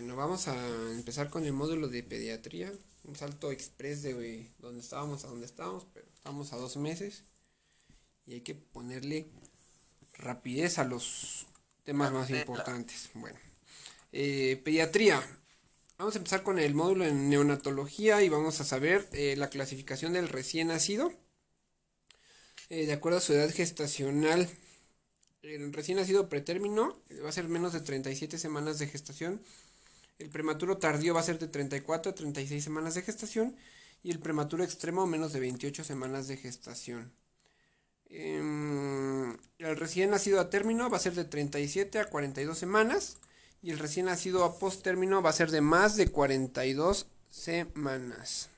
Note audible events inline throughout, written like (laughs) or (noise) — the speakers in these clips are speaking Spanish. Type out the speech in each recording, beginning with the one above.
Bueno, vamos a empezar con el módulo de pediatría. Un salto express de donde estábamos a donde estábamos, pero estamos a dos meses. Y hay que ponerle rapidez a los temas más importantes. Bueno, eh, pediatría. Vamos a empezar con el módulo en neonatología y vamos a saber eh, la clasificación del recién nacido. Eh, de acuerdo a su edad gestacional, el recién nacido pretérmino va a ser menos de 37 semanas de gestación el prematuro tardío va a ser de 34 a 36 semanas de gestación y el prematuro extremo menos de 28 semanas de gestación. Em, el recién nacido a término va a ser de 37 a 42 semanas y el recién nacido a post término va a ser de más de 42 semanas.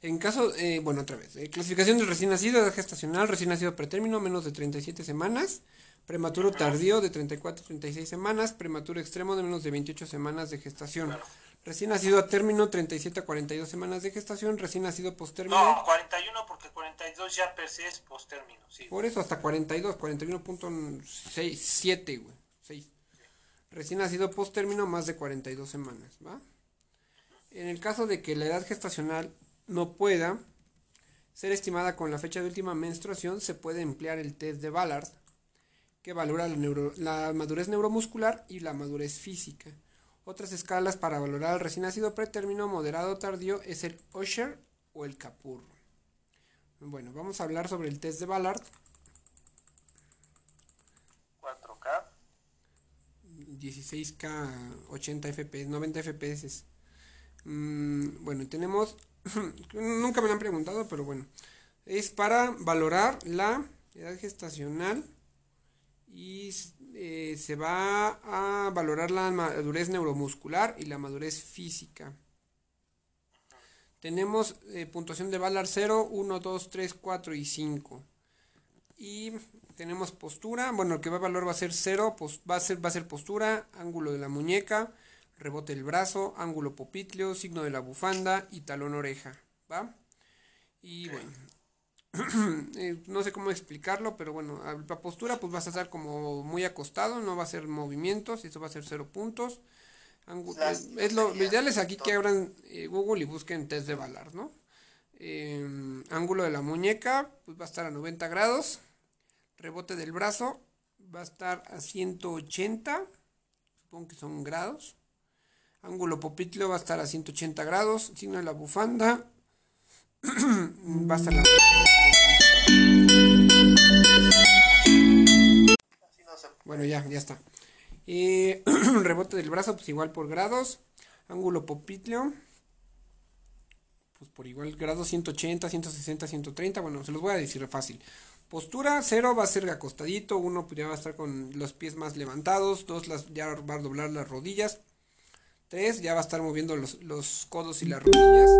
En caso, eh, bueno, otra vez, eh, clasificación del recién nacido, edad gestacional, recién nacido pretérmino, menos de 37 semanas, Prematuro tardío de 34 a 36 semanas, prematuro extremo de menos de 28 semanas de gestación. Recién nacido a término, 37 a 42 semanas de gestación. Recién nacido postérmino. No, 41 porque 42 ya per se es postérmino. Sí. Por eso hasta 42, 41.67, güey. 6. Recién nacido postérmino, más de 42 semanas, ¿va? En el caso de que la edad gestacional no pueda ser estimada con la fecha de última menstruación, se puede emplear el test de Ballard que valora la, madurez neuromuscular y la madurez física. Otras escalas para valorar al recién nacido pretérmino moderado o tardío es el Usher o el Capurro. Bueno, vamos a hablar sobre el test de Ballard. 4K. 16K, 80 FPS, 90 FPS. bueno, tenemos, (clears throat) nunca me lo han preguntado, pero bueno, es para valorar la edad gestacional y eh, se va a valorar la madurez neuromuscular y la madurez física. Tenemos eh, puntuación de Ballard 0, 1, 2, 3, 4 y 5. Y tenemos postura, bueno, el que va a valor va a ser 0, pues va, a ser, va a ser postura, ángulo de la muñeca, rebote del brazo, ángulo popitleo, signo de la bufanda y talón oreja. ¿Va? Y bueno, (clears throat) no sé cómo explicarlo, pero bueno, la postura pues vas a estar como muy acostado, no va a ser movimientos, esto va a ser cero puntos. es, lo, ideal es aquí que abran eh, Google y busquen test de Ballard, ¿no? Em, ángulo de la muñeca pues va a estar a 90 grados, rebote del brazo va a estar a 180, supongo que son grados. Ángulo popitleo va a estar a 180 grados, signo de la bufanda (clears throat) va a estar la... Bueno, ya, ya está. Eh, (clears throat) rebote del brazo, pues igual por grados. Ángulo popitleo. Pues por igual grado 180, 160, 130. Bueno, se los voy a decir fácil. Postura 0 va a ser acostadito. 1 pues ya va a estar con los pies más levantados. 2 ya va a doblar las rodillas. 3 ya va a estar moviendo los codos y las rodillas.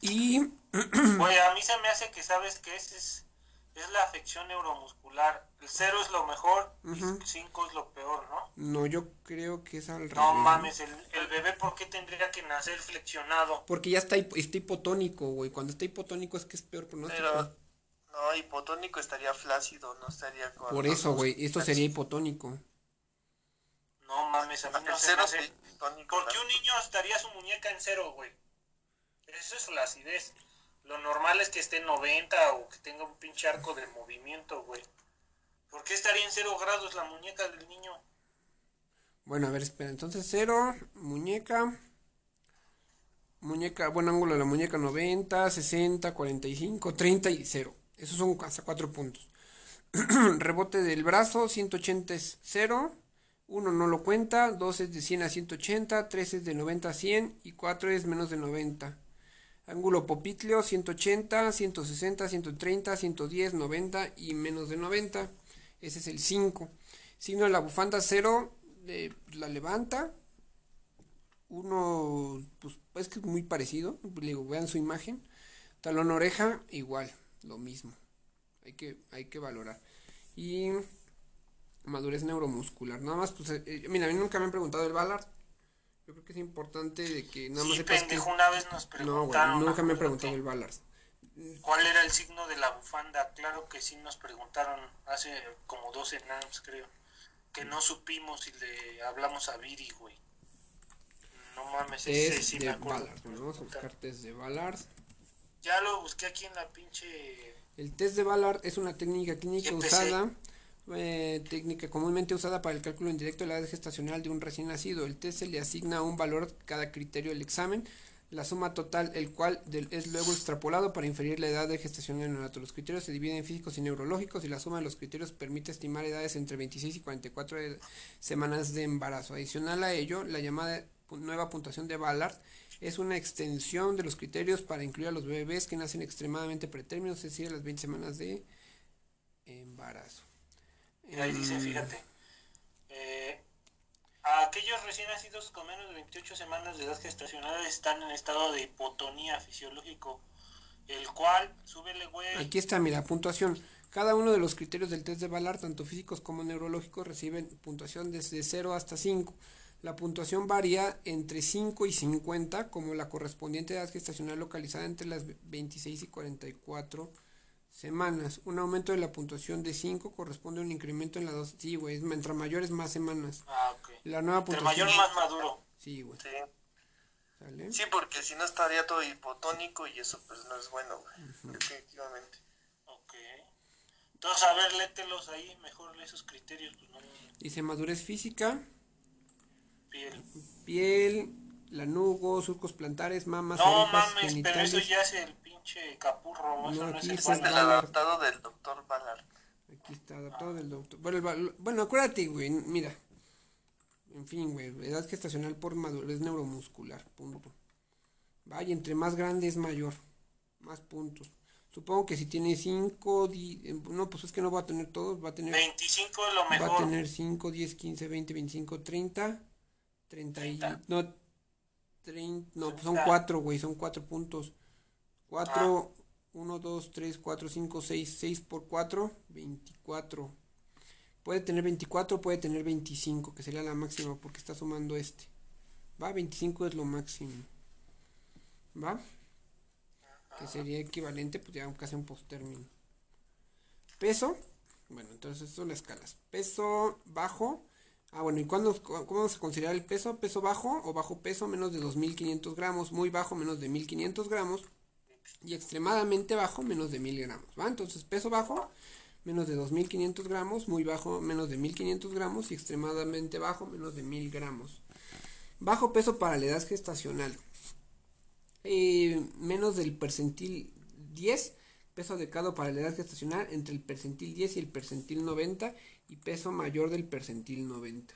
Y... (clears throat) Oye, a mí se me hace que sabes que ese es es la afección neuromuscular. El cero es lo mejor y el 5 es lo peor, ¿no? No, yo creo que es al revés. No mames, el, el, bebé, ¿por qué tendría que nacer flexionado? Porque ya está, está hipotónico, güey. Cuando está hipotónico es que es peor pronóstico. Pero, no, hipotónico estaría flácido, no estaría con. Por eso, güey, esto sería hipotónico. No mames, a mí no se hace... ¿Por qué un niño estaría su muñeca en cero, güey? Eso es flacidez. Lo normal es que esté en 90 o que tenga un pinche arco de movimiento, güey. ¿Por qué estaría en 0 grados la muñeca del niño? Bueno, a ver, espera. Entonces 0, muñeca. Muñeca, buen ángulo de la muñeca 90, 60, 45, 30 y 0. Esos son hasta 4 puntos. (clears throat) Rebote del brazo, 180 es 0. 1 no lo cuenta, 2 es de 100 a 180, 3 es de 90 a 100 y 4 es menos de 90. Ángulo popitleo 180, 160, 130, 110, 90 y menos de 90. Ese es el 5. Signo de la bufanda 0, eh, la levanta. Uno, pues es que es muy parecido. Digo, vean su imagen. Talón oreja, igual, lo mismo. Hay que, hay que valorar. Y madurez neuromuscular. Nada más, pues, eh, mira, a mí nunca me han preguntado el Ballard. Yo creo que es importante de que nada más sí, pendejo, una vez nos preguntaron. No, nunca me preguntado el. ¿Cuál era el signo de la bufanda? Claro que sí nos preguntaron hace como 12 años, creo. que no supimos y le hablamos a Viri, güey. No mames, ese sí de Ballard. vamos a buscar test de Ballard. Ya lo busqué aquí en la pinche... El test de Ballard es una técnica clínica usada eh, técnica comúnmente usada para el cálculo indirecto de la edad gestacional de un recién nacido. El test se le asigna un valor cada criterio del examen, la suma total, el cual es luego extrapolado para inferir la edad de gestación del neonato. Los criterios se dividen en físicos y neurológicos y la suma de los criterios permite estimar edades entre 26 y 44 semanas de embarazo. Adicional a ello, la llamada nueva puntuación de Ballard es una extensión de los criterios para incluir a los bebés que nacen extremadamente pretérminos, es decir, a las 20 semanas de embarazo. Ahí dice, mm. fíjate. Eh, aquellos recién nacidos con menos de 28 semanas de edad gestacional están en estado de hipotonía fisiológico, el cual, súbele, güey. Aquí está, mira, puntuación. Cada uno de los criterios del test de Ballard, tanto físicos como neurológicos, reciben puntuación desde 0 hasta 5. La puntuación varía entre 5 y 50, como la correspondiente edad gestacional localizada entre las 26 y 44 semanas. Un aumento de la puntuación de 5 corresponde a un incremento en la dos. Sí, güey, mientras mayores más semanas. Ah, ok. La nueva puntuación. mayor más maduro. Sí, güey. Sí. Sí, porque si no estaría todo hipotónico y eso pues no es bueno, güey. Definitivamente. Ok. Entonces, a ver, lételos ahí, mejor esos criterios. Pues, no... Dice madurez física. Piel. Piel, lanugo, surcos plantares, mamas, no, mames, pero eso ya es el capurro. No, aquí es el, adaptado del doctor Ballard. Aquí está, adaptado del doctor. Bueno, bueno, acuérdate, güey, mira. En fin, güey, edad gestacional por madurez neuromuscular, punto. Vaya, entre más grande es mayor, más puntos. Supongo que si tiene 5, no, pues es que no va a tener todos, va a tener... 25 es lo mejor. Va a tener 5, 10, 15, 20, 25, 30, 30 y... No, 30, no, pues son 4, güey, son 4 puntos. 4, 1, 2, 3, 4, 5, 6, 6 por 4, 24. Puede tener 24, puede tener 25, que sería la máxima porque está sumando este. Va, 25 es lo máximo. ¿Va? Que sería equivalente, pues ya casi un post-término. Peso. Bueno, entonces son las escalas. Peso bajo. Ah, bueno, ¿y cuándo, cómo se considera el peso? Peso bajo o bajo peso, menos de 2500 gramos. Muy bajo, menos de 1500 gramos y extremadamente bajo, menos de 1000 gramos. ¿va? Entonces, peso bajo, menos de 2500 gramos, muy bajo, menos de 1500 gramos y extremadamente bajo, menos de 1000 gramos. Bajo peso para la edad gestacional, eh, menos del percentil 10, peso adecuado para la edad gestacional entre el percentil 10 y el percentil 90 y peso mayor del percentil 90.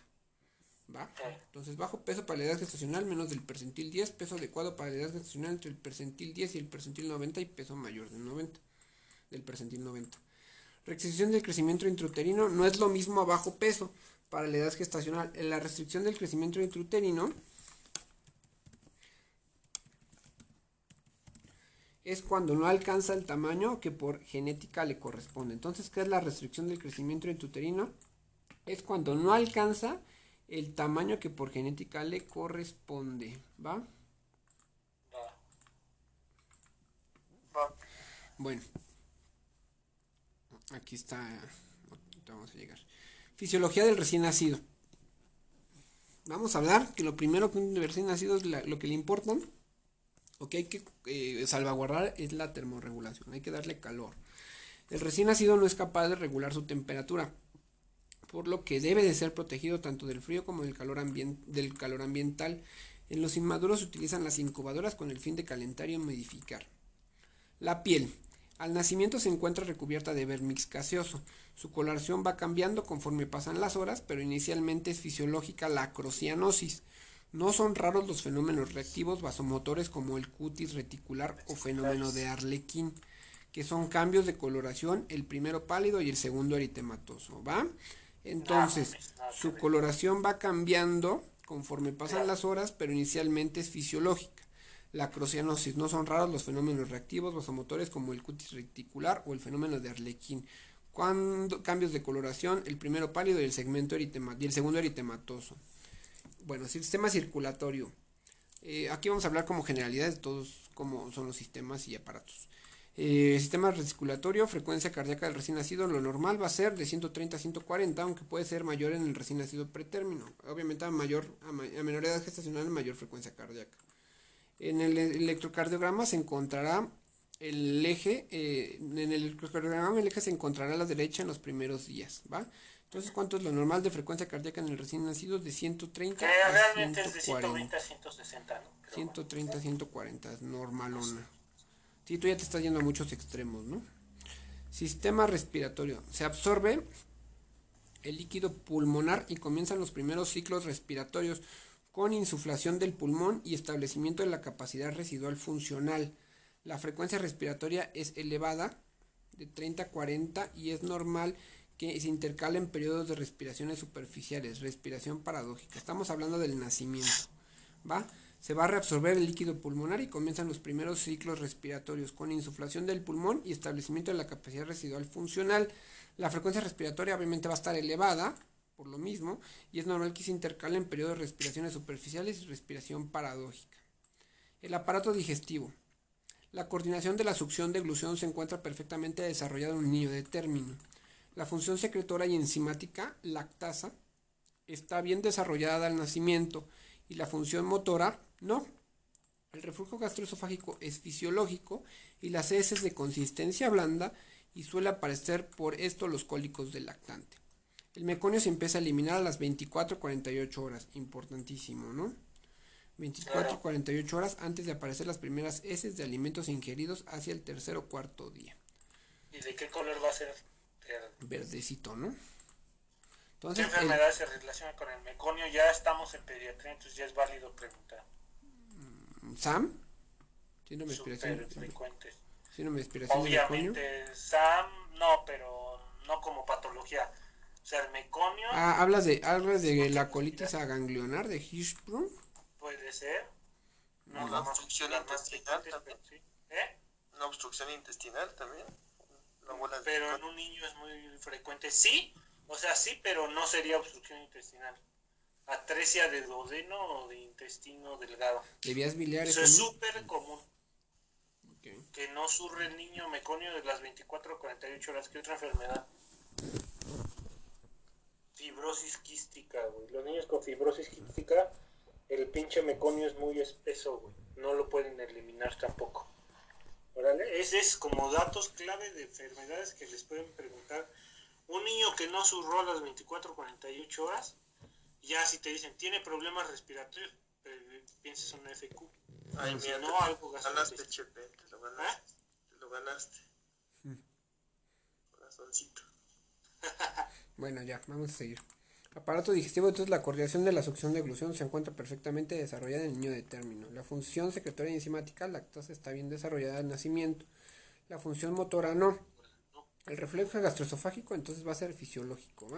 ¿Va? Entonces, bajo peso para la edad gestacional menos del percentil 10, peso adecuado para la edad gestacional entre el percentil 10 y el percentil 90 y peso mayor del 90, del percentil 90. Restricción del crecimiento intrauterino no es lo mismo a bajo peso para la edad gestacional. En la restricción del crecimiento intrauterino es cuando no alcanza el tamaño que por genética le corresponde. Entonces, ¿qué es la restricción del crecimiento intrauterino? Es cuando no alcanza el tamaño que por genética le corresponde. ¿Va? Va. Bueno. Aquí está. Vamos a llegar. Fisiología del recién nacido. Vamos a hablar que lo primero que un recién nacido es lo que le importa. O que hay que eh, salvaguardar es la termorregulación. Hay que darle calor. El recién nacido no es capaz de regular su temperatura por lo que debe de ser protegido tanto del frío como del calor, del calor ambiental. En los inmaduros se utilizan las incubadoras con el fin de calentar y modificar. La piel. Al nacimiento se encuentra recubierta de vermix gaseoso. Su coloración va cambiando conforme pasan las horas, pero inicialmente es fisiológica la acrocianosis. No son raros los fenómenos reactivos vasomotores como el cutis reticular o fenómeno de Arlequín, que son cambios de coloración, el primero pálido y el segundo eritematoso, ¿va? Entonces, su coloración va cambiando conforme pasan las horas, pero inicialmente es fisiológica. La crocianosis no son raros los fenómenos reactivos vasomotores como el cutis reticular o el fenómeno de Arlequín. Cuando cambios de coloración, el primero pálido y el segmento y el segundo eritematoso. Bueno, sistema circulatorio. Eh, aquí vamos a hablar como generalidades de todos cómo son los sistemas y aparatos. Eh, sistema circulatorio, frecuencia cardíaca del recién nacido, lo normal va a ser de 130 a 140, aunque puede ser mayor en el recién nacido pretérmino. Obviamente a, mayor, a, menor edad gestacional, mayor frecuencia cardíaca. En el electrocardiograma se encontrará el eje, eh, en el electrocardiograma el eje se encontrará a la derecha en los primeros días, ¿va? Entonces, ¿cuánto es lo normal de frecuencia cardíaca en el recién nacido? De 130 a realmente es de 120 a 160, ¿no? 130 a 140, es normalona. Sí, tú ya te estás yendo a muchos extremos, ¿no? Sistema respiratorio. Se absorbe el líquido pulmonar y comienzan los primeros ciclos respiratorios con insuflación del pulmón y establecimiento de la capacidad residual funcional. La frecuencia respiratoria es elevada de 30 a 40 y es normal que se intercalen periodos de respiraciones superficiales, respiración paradójica. Estamos hablando del nacimiento, ¿va? Se va a reabsorber el líquido pulmonar y comienzan los primeros ciclos respiratorios con insuflación del pulmón y establecimiento de la capacidad residual funcional. La frecuencia respiratoria obviamente va a estar elevada por lo mismo y es normal que se intercalen periodos de respiraciones superficiales y respiración paradójica. El aparato digestivo. La coordinación de la succión de glución se encuentra perfectamente desarrollada en un niño de término. La función secretora y enzimática, lactasa, está bien desarrollada al nacimiento y la función motora no. El reflujo gastroesofágico es fisiológico y las heces de consistencia blanda y suele aparecer por esto los cólicos del lactante. El meconio se empieza a eliminar a las 24-48 horas, importantísimo, ¿no? 24-48 horas antes de aparecer las primeras heces de alimentos ingeridos hacia el tercer o cuarto día. ¿Y de qué color va a ser? Verdecito, ¿no? Entonces, ¿Qué enfermedad se relaciona con el meconio? Ya estamos en pediatría, entonces ya es válido preguntar. Mm, ¿Sam? ¿Tiene inspiración? frecuentes. ¿Tiene inspiración Obviamente, SAM no, pero no como patología. O sea, el meconio... Ah, ¿hablas de, hablas de la colitis aganglionar de Hirschsprung? Puede ser. No, la obstrucción intestinal también. ¿Eh? Una obstrucción intestinal también pero en un niño es muy frecuente. Sí, o sea, sí, pero no sería obstrucción intestinal. Atresia de duodeno o de intestino delgado. ¿De vías biliares? Eso es súper común. Que no surre el niño meconio de las 24 o 48 horas. ¿Qué otra enfermedad? Fibrosis quística, güey. Los niños con fibrosis quística, el pinche meconio es muy espeso, güey. No lo pueden eliminar tampoco. Ese es como datos clave de enfermedades que les pueden preguntar. Un niño que no surró las 24 48 horas, ya si te dicen tiene problemas respiratorios, piensas en un FQ. Ay, mira, no, algo ganaste, Chepe, te lo ganaste. ¿Eh? Te lo ganaste. (laughs) Corazoncito. bueno, ya, vamos a seguir. Aparato digestivo, entonces la coordinación de la succión de glución se encuentra perfectamente desarrollada en el niño de término. La función secretoria enzimática, lactosa, está bien desarrollada al nacimiento. La función motora no. El reflejo gastroesofágico entonces va a ser fisiológico,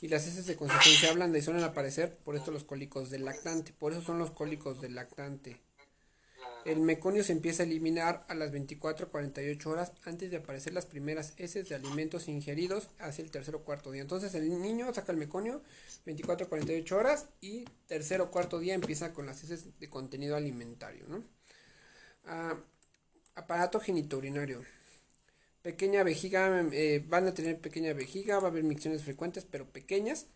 Y las heces de consistencia blanda y suelen aparecer por esto los cólicos del lactante. Por eso son los cólicos del lactante. El meconio se empieza a eliminar a las 24-48 horas antes de aparecer las primeras heces de alimentos ingeridos hacia el tercer o cuarto día. Entonces el niño saca el meconio 24-48 horas y tercer o cuarto día empieza con las heces de contenido alimentario. ¿no? Ah, aparato genitourinario. Pequeña vejiga, eh, van a tener pequeña vejiga, va a haber micciones frecuentes pero pequeñas.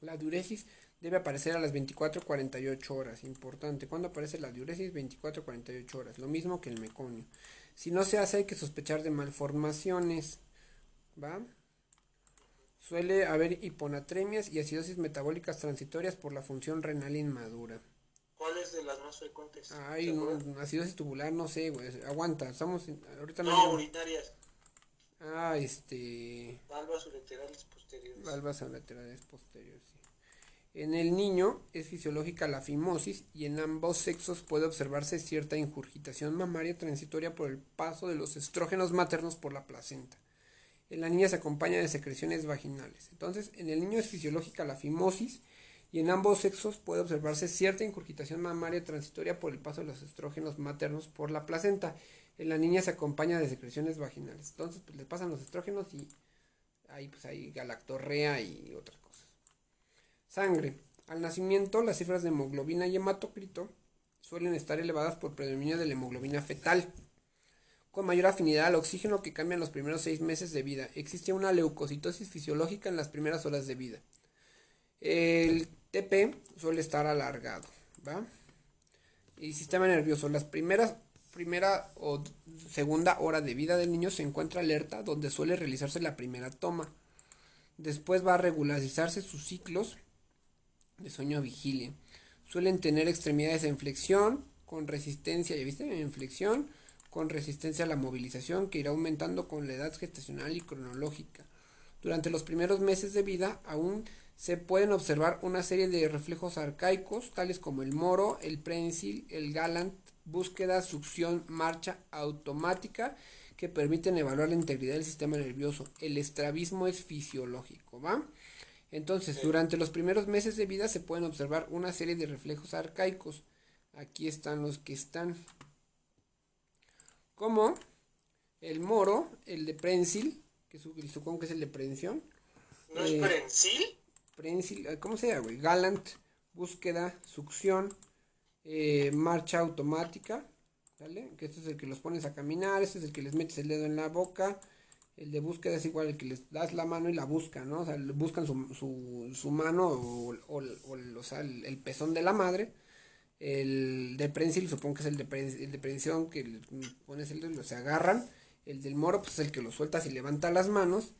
La diuresis debe aparecer a las 24-48 horas. Importante. ¿Cuándo aparece la diuresis? 24-48 horas. Lo mismo que el meconio. Si no se hace, hay que sospechar de malformaciones. ¿Va? Suele haber hiponatremias y acidosis metabólicas transitorias por la función renal inmadura. ¿Cuáles de las más frecuentes? Ay, no, acidosis tubular, no sé, güey. Aguanta, estamos. ahorita no, no urinarias. Ah, este. Valvas ureterales posteriores. Valvas ureterales posteriores, sí. En el niño es fisiológica la fimosis y en ambos sexos puede observarse cierta ingurgitación mamaria transitoria por el paso de los estrógenos maternos por la placenta. En la niña se acompaña de secreciones vaginales. Entonces, en el niño es fisiológica la fimosis y en ambos sexos puede observarse cierta ingurgitación mamaria transitoria por el paso de los estrógenos maternos por la placenta. En la niña se acompaña de secreciones vaginales. Entonces, pues le pasan los estrógenos y ahí pues hay galactorrea y otras. Sangre. Al nacimiento, las cifras de hemoglobina y hematocrito suelen estar elevadas por predominio de la hemoglobina fetal. con mayor afinidad al oxígeno que cambia en los primeros seis meses de vida. Existe una leucocitosis fisiológica en las primeras horas de vida. El TP suele estar alargado, ¿va? Y sistema nervioso, las primeras primera o segunda hora de vida del niño se encuentra alerta donde suele realizarse la primera toma. Después va a regularizarse sus ciclos de sueño vigilia. Suelen tener extremidades en flexión, con resistencia, ¿ya viste? En flexión, con resistencia a la movilización que irá aumentando con la edad gestacional y cronológica. Durante los primeros meses de vida aún se pueden observar una serie de reflejos arcaicos, tales como el moro, el prensil, el galant, búsqueda, succión, marcha automática, que permiten evaluar la integridad del sistema nervioso. El estrabismo es fisiológico, ¿va? Entonces, durante los primeros meses de vida se pueden observar una serie de reflejos arcaicos. Aquí están los que están. Como el moro, el de prensil, que supongo que es el de prensión. ¿No es eh, prensil? Prensil, eh, ¿cómo se llama, güey? Galant, búsqueda, succión, eh, marcha automática, ¿sale? Que este es el que los pones a caminar, este es el que les metes el dedo en la boca, el de búsqueda es igual el que les das la mano y la buscan, ¿no? O sea, buscan su, su, su mano o, o, o, sea, el, pezón de la madre. El de prensil, supongo que es el de, el de prensión, que pones el dedo, se agarran. El del moro, pues es el que lo sueltas y levanta las manos.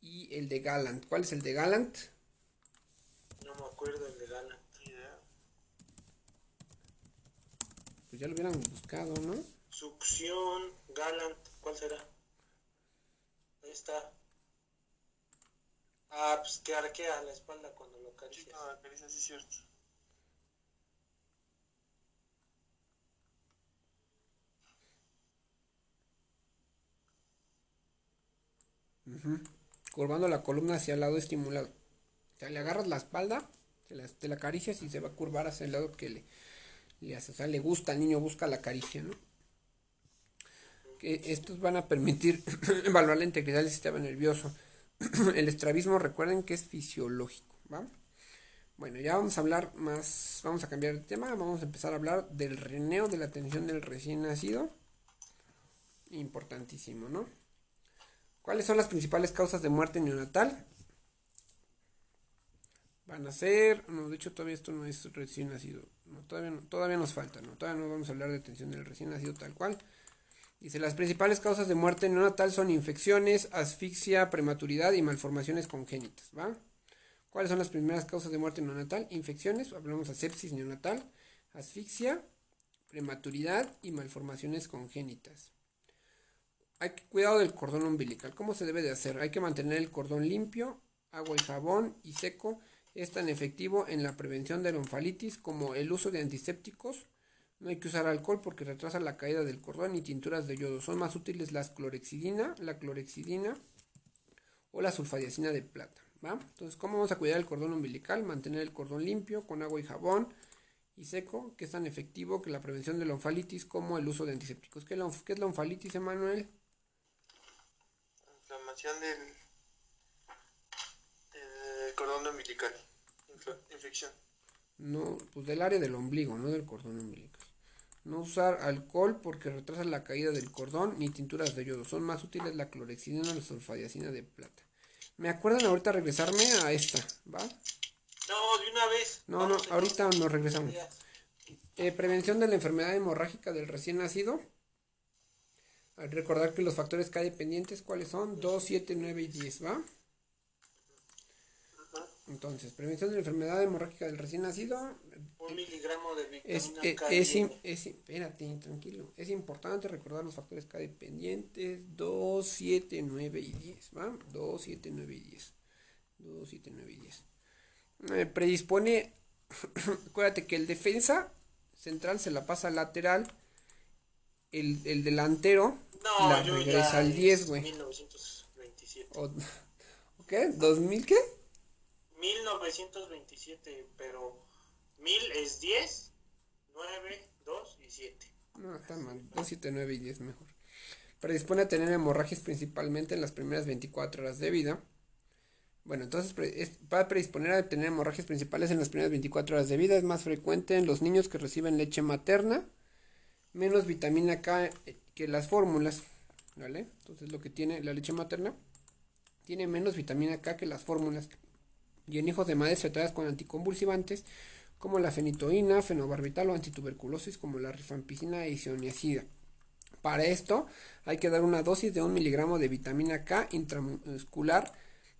Y el de Galant. ¿Cuál es el de Galant? No me acuerdo el de Galant. Pues ya lo hubieran buscado, ¿no? Succión, Galant, ¿cuál será? Ahí está. Ah, pues que arquea la espalda cuando lo acaricias. Sí, no, acaricia, sí es cierto. Curvando la columna hacia el lado estimulado. O sea, le agarras la espalda, te la, te la acaricias y se va a curvar hacia el lado que le, le hace. O sea, le gusta al niño, busca la caricia, ¿no? Que estos van a permitir (clears throat) evaluar la integridad del sistema nervioso. (clears throat) el estrabismo, recuerden que es fisiológico, ¿va? Bueno, ya vamos a hablar más, vamos a cambiar de tema, vamos a empezar a hablar del reneo de la atención del recién nacido. Importantísimo, ¿no? ¿Cuáles son las principales causas de muerte neonatal? Van a ser, no, de hecho todavía esto no es recién nacido, todavía, todavía nos falta, ¿no? Todavía no vamos a hablar de atención del recién nacido tal cual. Dice, las principales causas de muerte neonatal son infecciones, asfixia, prematuridad y malformaciones congénitas, ¿va? ¿Cuáles son las primeras causas de muerte neonatal? Infecciones, hablamos de sepsis neonatal, asfixia, prematuridad y malformaciones congénitas. Hay que cuidado del cordón umbilical. ¿Cómo se debe de hacer? Hay que mantener el cordón limpio, agua y jabón y seco. Es tan efectivo en la prevención de la onfalitis como el uso de antisépticos no hay que usar alcohol porque retrasa la caída del cordón y tinturas de yodo. Son más útiles la clorexidina, la clorexidina o la sulfadiacina de plata. ¿va? Entonces, ¿cómo vamos a cuidar el cordón umbilical? Mantener el cordón limpio con agua y jabón y seco, que es tan efectivo que la prevención de la onfalitis como el uso de antisépticos. ¿Qué, es la onfalitis, Emanuel? Inflamación del, del cordón umbilical. Infección. No, pues del área del ombligo, no del cordón umbilical. No usar alcohol porque retrasa la caída del cordón ni tinturas de yodo. Son más útiles la clorexidina o la sulfadiacina de plata. ¿Me acuerdan ahorita regresarme a esta? ¿Va? No, de una vez. No, no, ahorita nos regresamos. Eh, prevención de la enfermedad hemorrágica del recién nacido. Al recordar que los factores K dependientes, ¿cuáles son? 2, 7, 9 y 10, ¿va? Entonces, prevención de la enfermedad hemorrágica del recién nacido. Un miligramo de vitamina es, eh, K. Es, es, espérate, tranquilo. Es importante recordar los factores K dependientes. 2, 7, 9 y 10. ¿Va? 2, 7, 9 y 10. 2, 7, 9 y 10. Eh, predispone. (coughs) acuérdate que el defensa central se la pasa al lateral. El, el delantero no, la regresa al 10, güey. 1927. ¿O, (laughs) ¿Qué? ¿2000 qué? 1927, pero 1000 es 10, 9, 2 y 7. No, está mal. 2, 7, 9 y 10 mejor. Predispone a tener hemorragias principalmente en las primeras 24 horas de vida. Bueno, entonces va a predisponer a tener hemorragias principales en las primeras 24 horas de vida. Es más frecuente en los niños que reciben leche materna, menos vitamina K que las fórmulas, ¿vale? Entonces lo que tiene la leche materna tiene menos vitamina K que las fórmulas. Y en hijos de madres tratadas con anticonvulsivantes como la fenitoína, fenobarbital o antituberculosis como la rifampicina e isoniazida. Para esto hay que dar una dosis de un miligramo de vitamina K intramuscular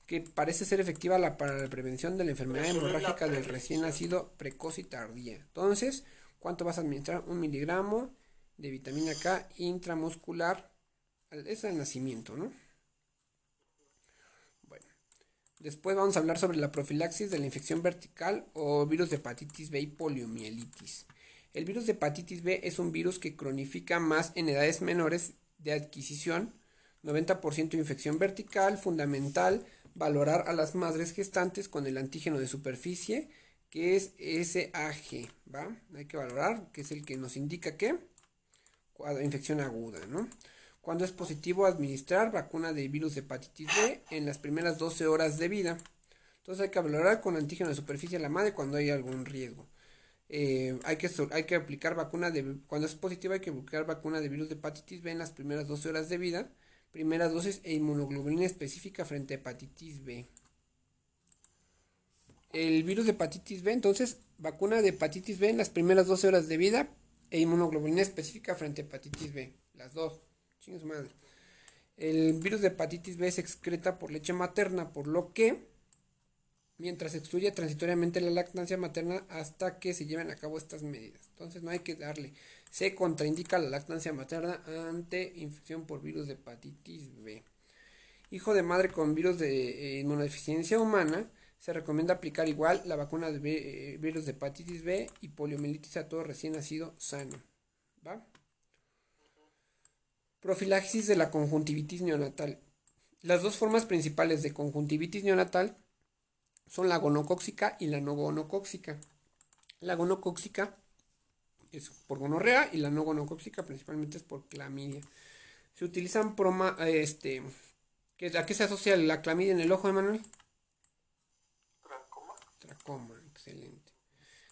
que parece ser efectiva para la prevención de la enfermedad hemorrágica del recién nacido precoz y tardía. Entonces, ¿cuánto vas a administrar? Un miligramo de vitamina K intramuscular. Es el nacimiento, ¿no? Después vamos a hablar sobre la profilaxis de la infección vertical o virus de hepatitis B y poliomielitis. El virus de hepatitis B es un virus que cronifica más en edades menores de adquisición, 90% infección vertical, fundamental, valorar a las madres gestantes con el antígeno de superficie, que es SAG, ¿va? Hay que valorar, que es el que nos indica que infección aguda, ¿no? Cuando es positivo, administrar vacuna de virus de hepatitis B en las primeras 12 horas de vida. Entonces hay que valorar con antígeno de superficie a la madre cuando hay algún riesgo. Eh, hay, que, hay que aplicar vacuna de, cuando es positivo hay que aplicar vacuna de virus de hepatitis B en las primeras 12 horas de vida primera dosis e inmunoglobulina específica frente a hepatitis B. El virus de hepatitis B, entonces, vacuna de hepatitis B en las primeras 12 horas de vida e inmunoglobulina específica frente a hepatitis B. Las dos. Madre. El virus de hepatitis B se excreta por leche materna, por lo que, mientras excluye transitoriamente la lactancia materna hasta que se lleven a cabo estas medidas. Entonces no hay que darle se contraindica la lactancia materna ante infección por virus de hepatitis B. Hijo de madre con virus de eh, inmunodeficiencia humana, se recomienda aplicar igual la vacuna de eh, virus de hepatitis B y poliomielitis a todo recién nacido sano. ¿Va? Profilaxis de la conjuntivitis neonatal. Las dos formas principales de conjuntivitis neonatal son la gonocóxica y la no gonocóxica. La gonocóxica es por gonorrea y la no gonocóxica principalmente es por clamidia. Se utilizan proma, este, ¿a qué se asocia la clamidia en el ojo, Emanuel? Tracoma. Tracoma, excelente.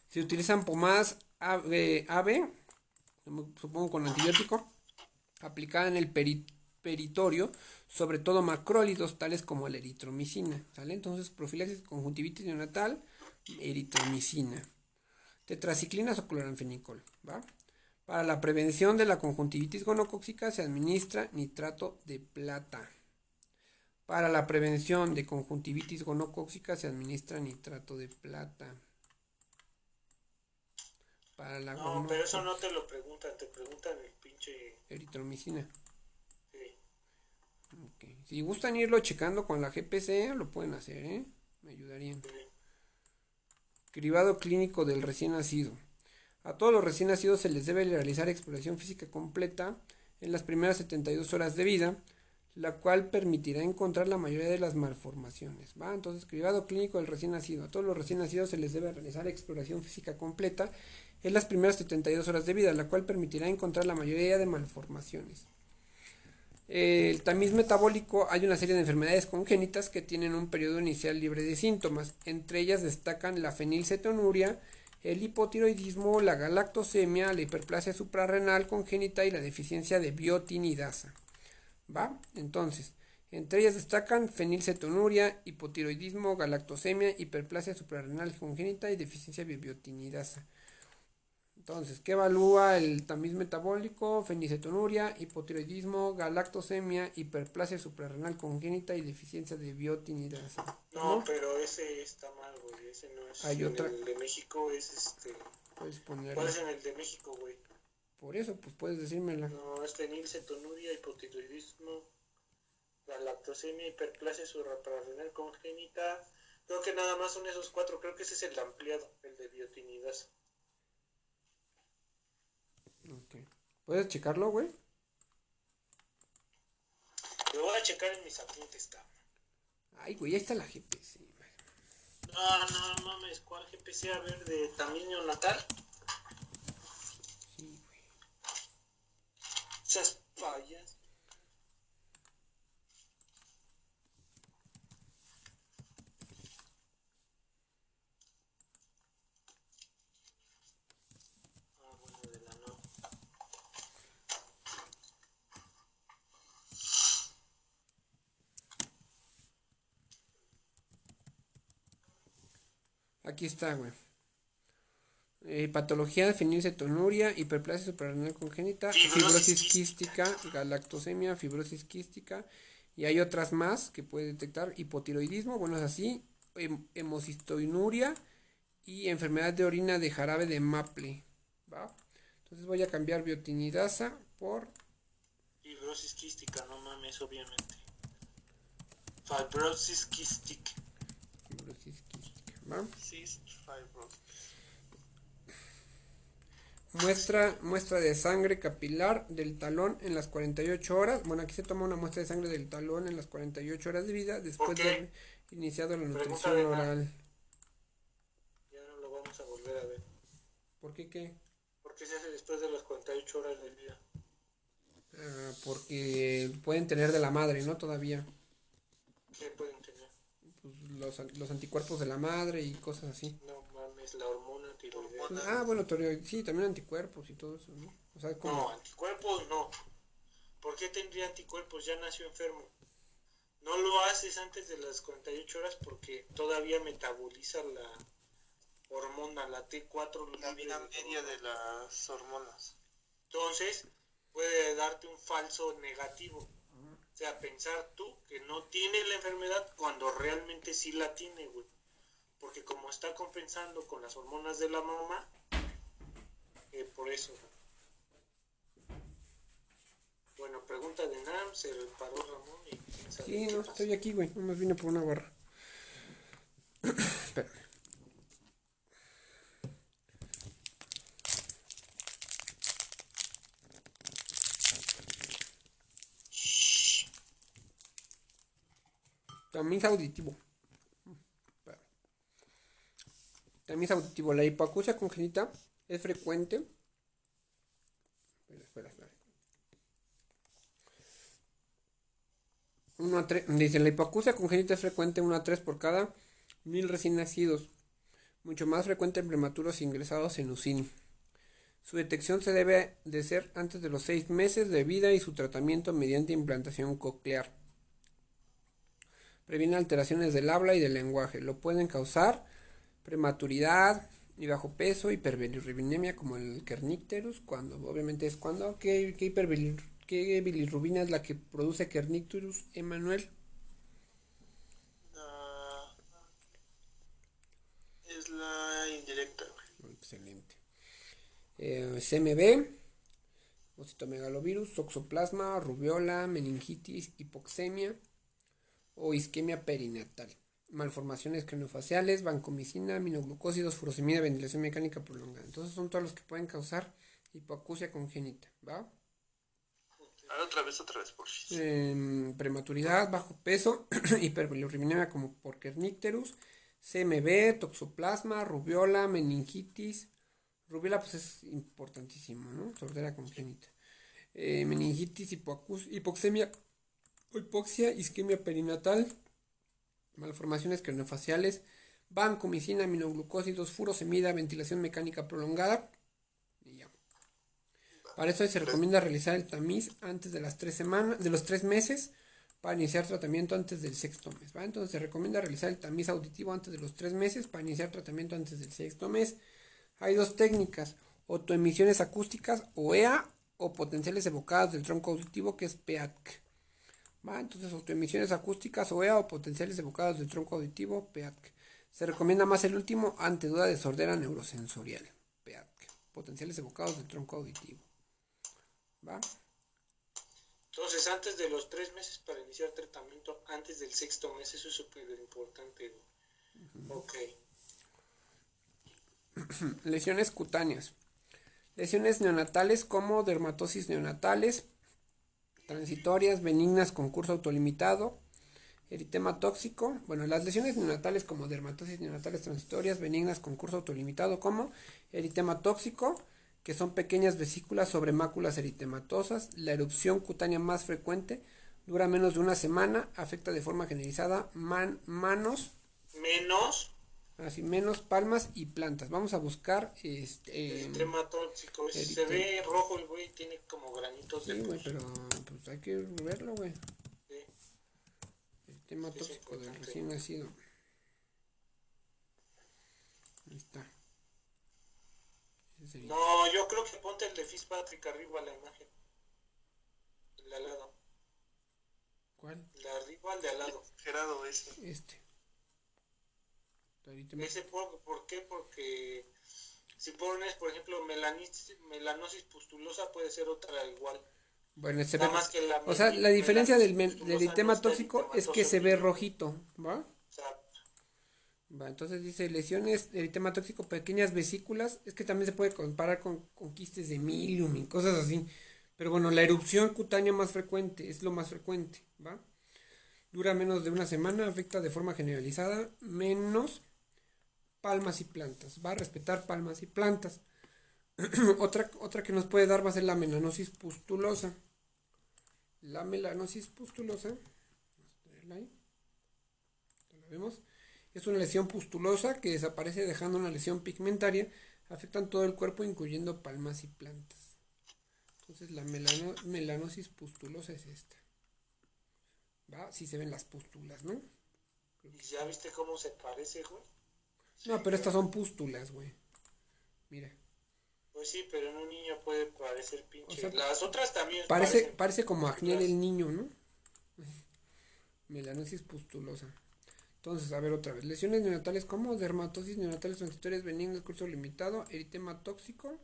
Se utilizan pomadas AB, supongo con antibiótico, aplicada en el peritorio, sobre todo macrólidos tales como la eritromicina, ¿sale? Entonces, profilaxis conjuntivitis neonatal, eritromicina tetraciclinas o cloranfenicol. ¿va? Para la prevención de la conjuntivitis gonocóxica se administra nitrato de plata. Para la prevención de conjuntivitis gonocóxica se administra nitrato de plata. Para la no, pero eso no te lo preguntan, te preguntan el Eritromicina. Sí. Si gustan irlo checando con la GPC, lo pueden hacer, ¿eh? Me ayudarían. Cribado clínico del recién nacido. A todos los recién nacidos se les debe realizar exploración física completa en las primeras 72 horas de vida, la cual permitirá encontrar la mayoría de las malformaciones. ¿va? Entonces, cribado clínico del recién nacido. A todos los recién nacidos se les debe realizar exploración física completa en las primeras 72 horas de vida, la cual permitirá encontrar la mayoría de malformaciones. El tamiz metabólico hay una serie de enfermedades congénitas que tienen un periodo inicial libre de síntomas. Entre ellas destacan la fenilcetonuria, el hipotiroidismo, la galactosemia, la hiperplasia suprarrenal congénita y la deficiencia de biotinidasa. ¿Va? Entonces, entre ellas destacan fenilcetonuria, hipotiroidismo, galactosemia, hiperplasia suprarrenal congénita y deficiencia de biotinidasa. Entonces, ¿qué evalúa el tamiz metabólico? Fenicetonuria, hipotiroidismo, galactosemia, hiperplasia suprarrenal congénita y deficiencia de biotinidasa. No, pero ese está mal, güey. Ese no es. Hay otra. El de México es este. Puedes ponerlo. ¿Cuál es en el de México, güey? Por eso, pues puedes decírmela. No, es fenilcetonuria, hipotiroidismo, galactosemia, hiperplasia suprarrenal congénita. Creo que nada más son esos cuatro. Creo que ese es el ampliado, el de biotinidasa. ¿Puedes checarlo, güey? Lo voy a checar en mis apuntes, cabrón. Ay, güey, ahí está la GPC. No, no mames, ¿cuál GPC? A ver, de tamaño natal. Sí, güey. Esas fallas. Aquí está, güey. Eh, patología de tonuria, hiperplasia suprarrenal congénita, fibrosis, quística, galactosemia, fibrosis quística, y hay otras más que puede detectar, hipotiroidismo, bueno, es así, hem hemocistoinuria y enfermedad de orina de jarabe de Maple, ¿va? Entonces voy a cambiar biotinidasa por... Fibrosis quística, no mames, obviamente. Fibrosis quística. Fibrosis quística, ¿va? Muestra, muestra de sangre capilar del talón en las 48 horas. Bueno, aquí se toma una muestra de sangre del talón en las 48 horas de vida después de haber iniciado la nutrición oral. Ya no lo vamos a volver a ver. ¿Por qué qué? Porque se hace después de las 48 horas de vida. Ah, porque pueden tener de la madre, ¿no? Todavía. ¿Qué pueden los, los anticuerpos de la madre y cosas así. No mames, la hormona Ah, bueno, sí, también anticuerpos y todo eso, ¿no? O sea, No, anticuerpos no. ¿Por qué tendría anticuerpos? Ya nació enfermo. No lo haces antes de las 48 horas porque todavía metaboliza la hormona, la T4. La vida media de las hormonas. Entonces, puede darte un falso negativo. O sea, pensar tú que no tiene la enfermedad cuando realmente sí la tiene, güey porque como está compensando con las hormonas de la mamá, eh, por eso. Bueno, pregunta de Nam, se paró Ramón y Sí, no, estoy aquí, güey, nomás vine por una barra. (clears throat) Espérame. También auditivo. También es auditivo. La hipoacusia congénita es frecuente. Espera, espera, dice, la hipoacusia congénita es frecuente 1 a 3 por cada mil recién nacidos. Mucho más frecuente en prematuros ingresados en UCIN. Su detección se debe de ser antes de los 6 meses de vida y su tratamiento mediante implantación coclear. Previene alteraciones del habla y del lenguaje. Lo pueden causar prematuridad y bajo peso, hiperbilirrubinemia como el kernicterus, cuando obviamente es cuando, ¿qué, qué, bilirrubina es la que produce kernicterus, Emanuel? es la indirecta. Excelente. Eh, CMB, ocitomegalovirus, toxoplasma, rubiola, meningitis, hipoxemia o isquemia perinatal malformaciones craniofaciales, vancomicina, aminoglucósidos, furosemida, ventilación mecánica prolongada. Entonces son todos los que pueden causar hipoacusia congénita, ¿va? otra vez, otra vez, por em, prematuridad, bajo peso, (clears throat) hiperbilirrubinemia como por Kernicterus, CMB, toxoplasma, rubiola, meningitis. Rubiola pues es importantísimo, ¿no? Sordera congénita. Eh, meningitis, hipoxemia, hipoxia, isquemia perinatal, malformaciones craniofaciales, vancomicina, aminoglucósidos, furosemida, ventilación mecánica prolongada. Y ya. Para eso se recomienda realizar el tamiz antes de las tres semanas, de los tres meses, para iniciar tratamiento antes del sexto mes. Entonces se recomienda realizar el tamiz auditivo antes de los tres meses para iniciar tratamiento antes del sexto mes. Hay dos técnicas, autoemisiones acústicas o EA o potenciales evocadas del tronco auditivo que es PEAC. Entonces, autoemisiones acústicas OEA o potenciales evocados del tronco auditivo, PEATC. Se recomienda más el último ante duda de sordera neurosensorial, PEATC. Potenciales evocados del tronco auditivo. ¿Va? Entonces, antes de los tres meses para iniciar tratamiento, antes del sexto mes, eso es súper importante. Ok. (clears throat) Lesiones cutáneas. Lesiones neonatales como dermatosis neonatales, transitorias, benignas con curso autolimitado, eritema tóxico, bueno, las lesiones neonatales como dermatosis neonatales transitorias, benignas con curso autolimitado como eritema tóxico, que son pequeñas vesículas sobre máculas eritematosas, la erupción cutánea más frecuente dura menos de una semana, afecta de forma generalizada man, manos, menos Así, menos palmas y plantas. Vamos a buscar este. El tóxico. Si se ve rojo el güey, tiene como granitos sí, güey, pero pues hay que verlo, güey. Sí. El tema tóxico del recién nacido. No, yo creo que ponte el de Fitzpatrick arriba a la imagen. El de al lado. ¿Cuál? El de arriba, el de al lado. Gerardo ese. Este. Ese por, ¿por qué? Porque si pones, por ejemplo, melanosis pustulosa puede ser otra igual. Bueno, se ve, más que la o sea, la diferencia del, del eritema tóxico es que se ve rojito, ¿va? Exacto. Va, entonces dice lesiones, eritema tóxico, pequeñas vesículas, es que también se puede comparar con, con quistes de milium y cosas así. Pero bueno, la erupción cutánea más frecuente, es lo más frecuente, ¿va? Dura menos de una semana, afecta de forma generalizada, menos palmas y plantas. Va a respetar palmas y plantas. (clears throat) otra, otra que nos puede dar va a ser la melanosis pustulosa. La melanosis pustulosa, ahí. La vemos. Es una lesión pustulosa que desaparece dejando una lesión pigmentaria. Afectan todo el cuerpo, incluyendo palmas y plantas. Entonces la melanosis pustulosa es esta. ¿Va? Si se ven las pústulas, ¿no? ¿Y ya viste cómo se parece, güey? No, pero estas son pústulas, güey. Mira. Pues sí, pero en un niño puede parecer pinche. Las otras también. Parece, parece como acné del niño, ¿no? (laughs) Melanosis pustulosa. Entonces, a ver otra vez. Lesiones neonatales como dermatosis neonatales transitorias benignas, curso limitado, eritema tóxico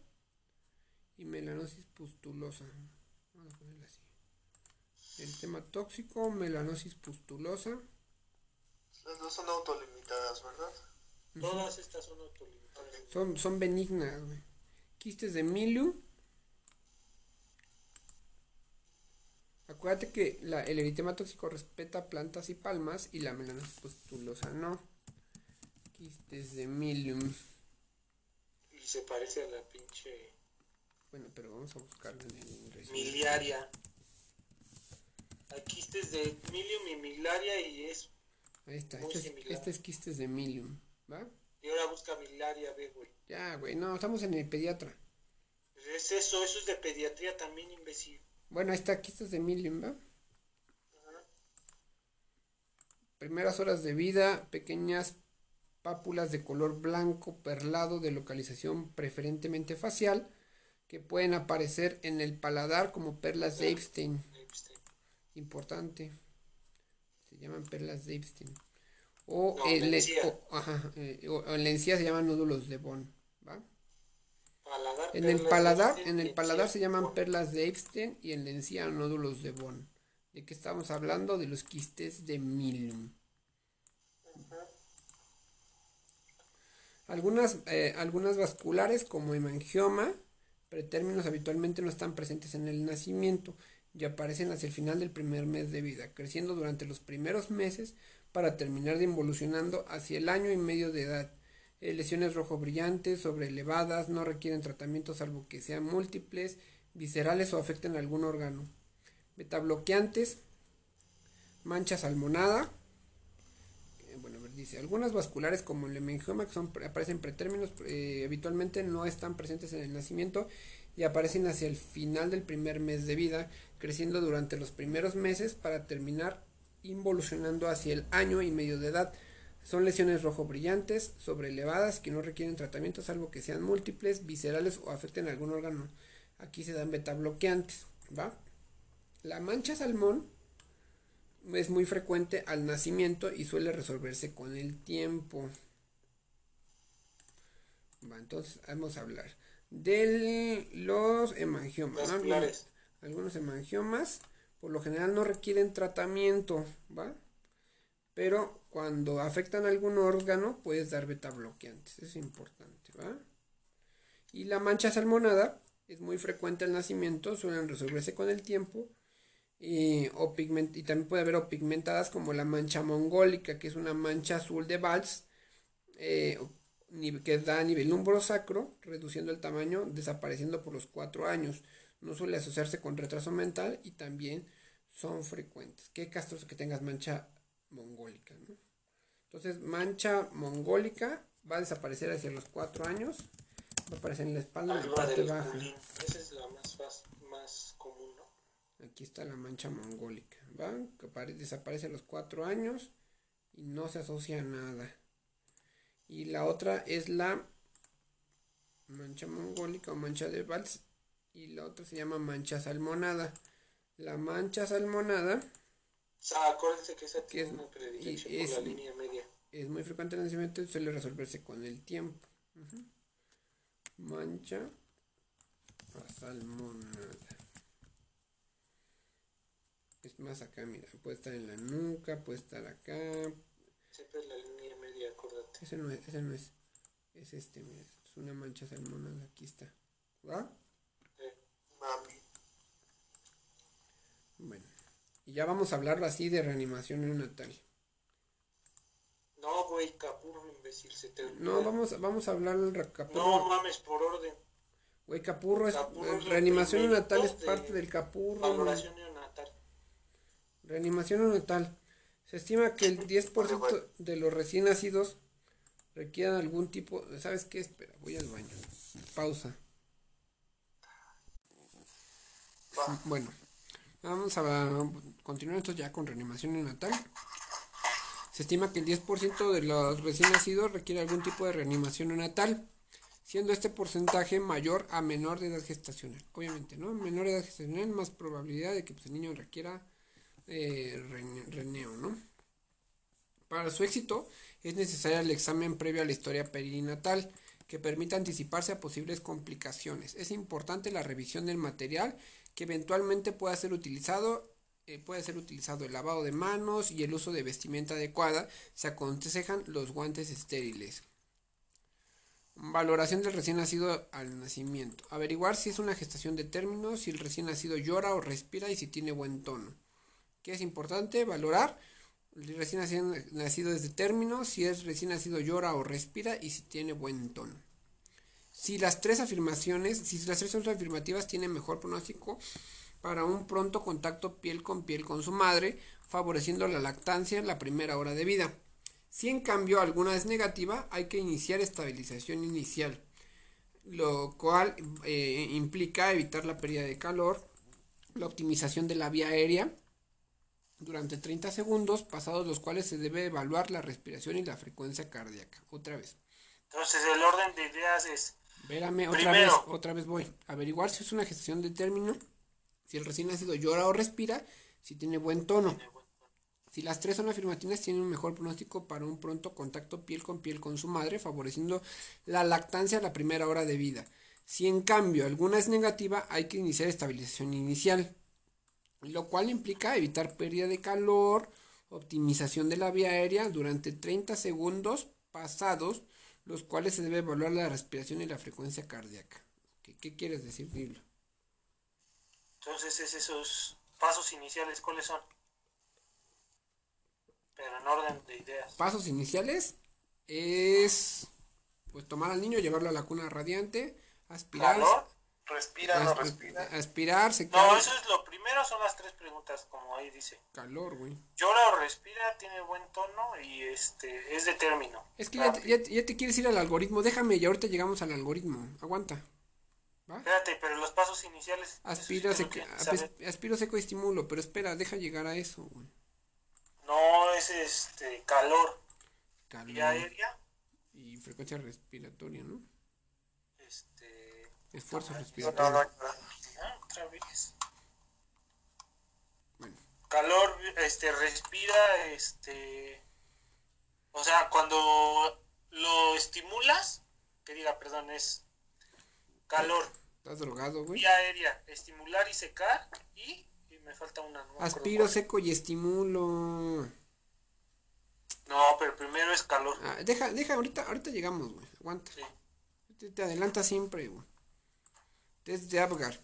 y melanosis pustulosa. Vamos a ponerla así. Eritema tóxico, melanosis pustulosa. Las dos son autolimitadas, ¿verdad? Todas estas son autolimitadas. Son, son benignas, güey. Quistes de Miliu. Acuérdate que la, el eritema tóxico respeta plantas y palmas y la melanosis pustulosa no. Quistes de Milium. Y se parece a la pinche. Bueno, pero vamos a buscarlo en el Miliaria. Hay quistes de Milium y Milaria y es. Ahí está, este es, este es quistes de Milium. ¿Va? Y ahora busca Milaria, ve, güey. Ya, güey, no, estamos en el pediatra. Pues es eso, eso es de pediatría también, imbécil. Bueno, ahí está, aquí estás de Milium, ¿va? Primeras horas de vida, pequeñas pápulas de color blanco perlado de localización preferentemente facial que pueden aparecer en el paladar como perlas de Epstein. Importante. Se llaman perlas de Epstein. O, en la encía se llaman nódulos de Bond, ¿va? en el paladar, en el paladar se llaman perlas de Epstein y en la encía nódulos de Bond. ¿De qué estamos hablando? De los quistes de Milium. Algunas, eh, algunas vasculares como hemangioma, pretérminos habitualmente no están presentes en el nacimiento y aparecen hacia el final del primer mes de vida, creciendo durante los primeros meses para terminar de involucionando hacia el año y medio de edad. Eh, lesiones rojo brillantes, sobre elevadas, no requieren tratamiento salvo que sean múltiples, viscerales o afecten algún órgano. Betabloqueantes, mancha salmonada. Eh, bueno, dice, algunas vasculares como el hemangioma que aparecen pretérminos, eh, habitualmente no están presentes en el nacimiento y aparecen hacia el final del primer mes de vida, creciendo durante los primeros meses para terminar involucionando hacia el año y medio de edad. Son lesiones rojo brillantes, elevadas que no requieren tratamiento salvo que sean múltiples, viscerales o afecten algún órgano. Aquí se dan beta bloqueantes, ¿va? La mancha salmón es muy frecuente al nacimiento y suele resolverse con el tiempo. Va, entonces vamos a hablar de los hemangiomas. Algunos hemangiomas por lo general no requieren tratamiento, ¿va? Pero cuando afectan algún órgano, puedes dar beta bloqueantes, es importante, ¿va? Y la mancha salmonada es muy frecuente al nacimiento, suelen resolverse con el tiempo. Y, o pigment, y también puede haber o pigmentadas como la mancha mongólica, que es una mancha azul de Valls, eh, que da a nivel sacro, reduciendo el tamaño, desapareciendo por los cuatro años no suele asociarse con retraso mental y también son frecuentes. ¿Qué castros que tengas mancha mongólica? Entonces, mancha mongólica va a desaparecer hacia los cuatro años. Va a aparecer en la espalda, en la parte baja. Esa es la más, más común, ¿no? Aquí está la mancha mongólica. ¿va? Que desaparece a los cuatro años y no se asocia a nada. Y la otra es la mancha mongólica o mancha de Vals y la otra se llama mancha salmonada. La mancha salmonada acuérdense que esa tiene es, una predilección por la línea media. Es muy frecuente el nacimiento y suele resolverse con el tiempo. Mancha salmonada. Es más acá, mira, puede estar en la nuca, puede estar acá. Siempre es la línea media, acuérdate. Ese no es, ese no es. Es este, mira, es una mancha salmonada, aquí está. ¿Va? Mami. Bueno, y ya vamos a hablar así de reanimación neonatal. No, güey, capurro, imbécil, se te No, vamos, vamos a hablar del capurro. No mames, por orden. Güey, capurro es. reanimación neonatal es parte del capurro. Valoración neonatal. Reanimación neonatal. Se estima que el 10% de los recién nacidos requieran algún tipo. ¿Sabes qué? Espera, voy al baño. Pausa. Bueno, vamos a continuar entonces ya con reanimación neonatal. Se estima que el 10% de los recién nacidos requiere algún tipo de reanimación neonatal, siendo este porcentaje mayor a menor de edad gestacional. Obviamente, ¿no? Menor edad gestacional, más probabilidad de que pues, el niño requiera eh, reneo, ¿no? Para su éxito es necesario el examen previo a la historia perinatal que permita anticiparse a posibles complicaciones. Es importante la revisión del material que eventualmente pueda ser utilizado eh, puede ser utilizado el lavado de manos y el uso de vestimenta adecuada. Se aconsejan los guantes estériles. Valoración del recién nacido al nacimiento. Averiguar si es una gestación de término, si el recién nacido llora o respira y si tiene buen tono. ¿Qué es importante? Valorar el recién nacido desde término, si es recién nacido llora o respira y si tiene buen tono. Si las tres afirmaciones, si las tres son afirmativas, tiene mejor pronóstico para un pronto contacto piel con piel con su madre, favoreciendo la lactancia en la primera hora de vida. Si en cambio alguna es negativa, hay que iniciar estabilización inicial, lo cual eh, implica evitar la pérdida de calor, la optimización de la vía aérea durante 30 segundos, pasados los cuales se debe evaluar la respiración y la frecuencia cardíaca. Otra vez. Entonces el orden de ideas es Espérame, otra vez, otra vez voy. Averiguar si es una gestación de término, si el recién nacido llora o respira, si tiene buen tono. Si las tres son afirmativas, tiene un mejor pronóstico para un pronto contacto piel con piel con su madre, favoreciendo la lactancia a la primera hora de vida. Si en cambio alguna es negativa, hay que iniciar estabilización inicial, lo cual implica evitar pérdida de calor, optimización de la vía aérea durante 30 segundos pasados los cuales se debe evaluar la respiración y la frecuencia cardíaca. ¿Qué, quieres decir, Pablo? Entonces, esos pasos iniciales, ¿cuáles son? Pero en orden de ideas. Pasos iniciales es pues tomar al niño, llevarlo a la cuna radiante, aspirar. Respira, no respira. Aspirar, secar. No, eso es lo primero, son las tres preguntas, como ahí dice. Calor, güey. Llora o respira, tiene buen tono y este es de término. Es que ya, ya, te quieres ir al algoritmo, déjame y ahorita llegamos al algoritmo. Aguanta. ¿Va? Espérate, pero los pasos iniciales. Aspira, seco, aspiro, seco y estimulo, pero espera, deja llegar a eso, güey. No, es este calor. Calor. Y aérea. Y frecuencia respiratoria, ¿no? Este. Esfuerzo respiratorio. otra vez. Bueno. Calor, este, respira, este. O sea, cuando lo estimulas, que diga, perdón, es calor. ¿Estás drogado, güey? Vía aérea, estimular y secar y, y me falta una. Aspiro, seco y estimulo. No, pero primero es calor. Ah, deja, deja, ahorita, ahorita llegamos, güey. Aguanta. Sí. Te, adelanta siempre, güey. Test de Apgar.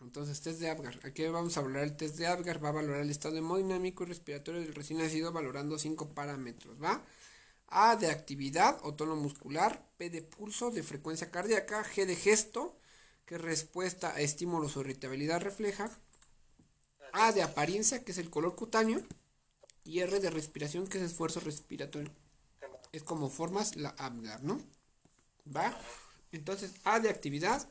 Entonces, test de Apgar. Aquí vamos a hablar el test de Apgar. Va a valorar el estado hemodinámico y respiratorio del recién nacido, valorando cinco parámetros, ¿va? A de actividad o tono muscular. P de pulso, de frecuencia cardíaca. G de gesto, que respuesta a estímulos o irritabilidad refleja. A de apariencia, que es el color cutáneo. Y R de respiración, que es esfuerzo respiratorio. Es como formas la Apgar, ¿no? ¿Va? Entonces, A de actividad,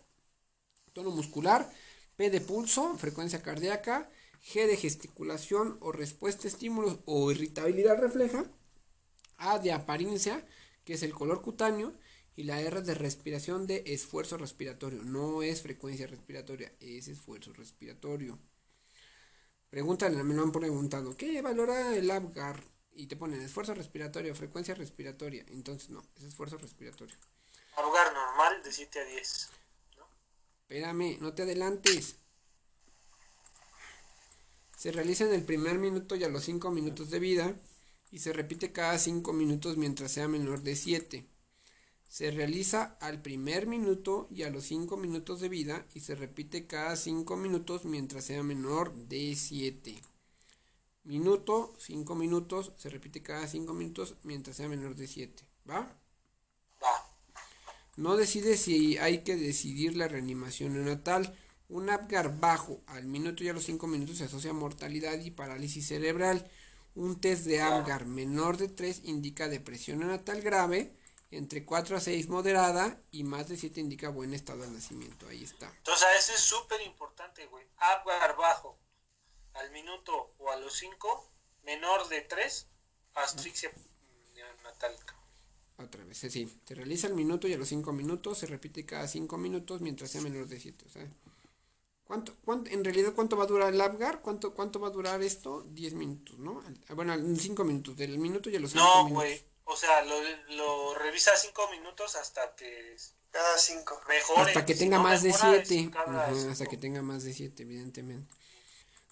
tono muscular, P de pulso, frecuencia cardíaca, G de gesticulación o respuesta a estímulos o irritabilidad refleja, A de apariencia, que es el color cutáneo, Y la R de respiración de esfuerzo respiratorio. No es frecuencia respiratoria, es esfuerzo respiratorio. Pregúntale, me lo han preguntado, ¿qué valora el ABGAR? Y te ponen esfuerzo respiratorio, frecuencia respiratoria. Entonces no, es esfuerzo respiratorio. ABGAR normal de 7 a 10. Espérame, no te adelantes. Se realiza en el primer minuto y a los 5 minutos de vida y se repite cada 5 minutos mientras sea menor de 7. Se realiza al primer minuto y a los 5 minutos de vida y se repite cada 5 minutos mientras sea menor de 7. Minuto, 5 minutos, se repite cada 5 minutos mientras sea menor de 7. ¿Va? Va. No decide si hay que decidir la reanimación neonatal. Un Apgar bajo al minuto y a los 5 minutos se asocia a mortalidad y parálisis cerebral. Un test de Apgar menor de 3 indica depresión neonatal grave entre 4 a 6 moderada y más de 7 indica buen estado de nacimiento. Ahí está. Entonces, eso es súper importante, güey. Apgar bajo al minuto o a los 5, menor de 3, asfixia neonatal. Otra vez, sí. Se realiza al minuto y a los 5 minutos, se repite cada 5 minutos mientras sea menor de 7. O sea, ¿cuánto, cuánto, en realidad, ¿cuánto va a durar el Apgar? ¿Cuánto, ¿Cuánto va a durar esto? 10 minutos, ¿no? Bueno, 5 minutos, del minuto y a los 5 No, minutos. güey. O sea, lo, lo revisa 5 minutos hasta que Cada cinco. mejore. Hasta que Si tenga no más de mejora, es 7. cada hasta que tenga más de 7, evidentemente.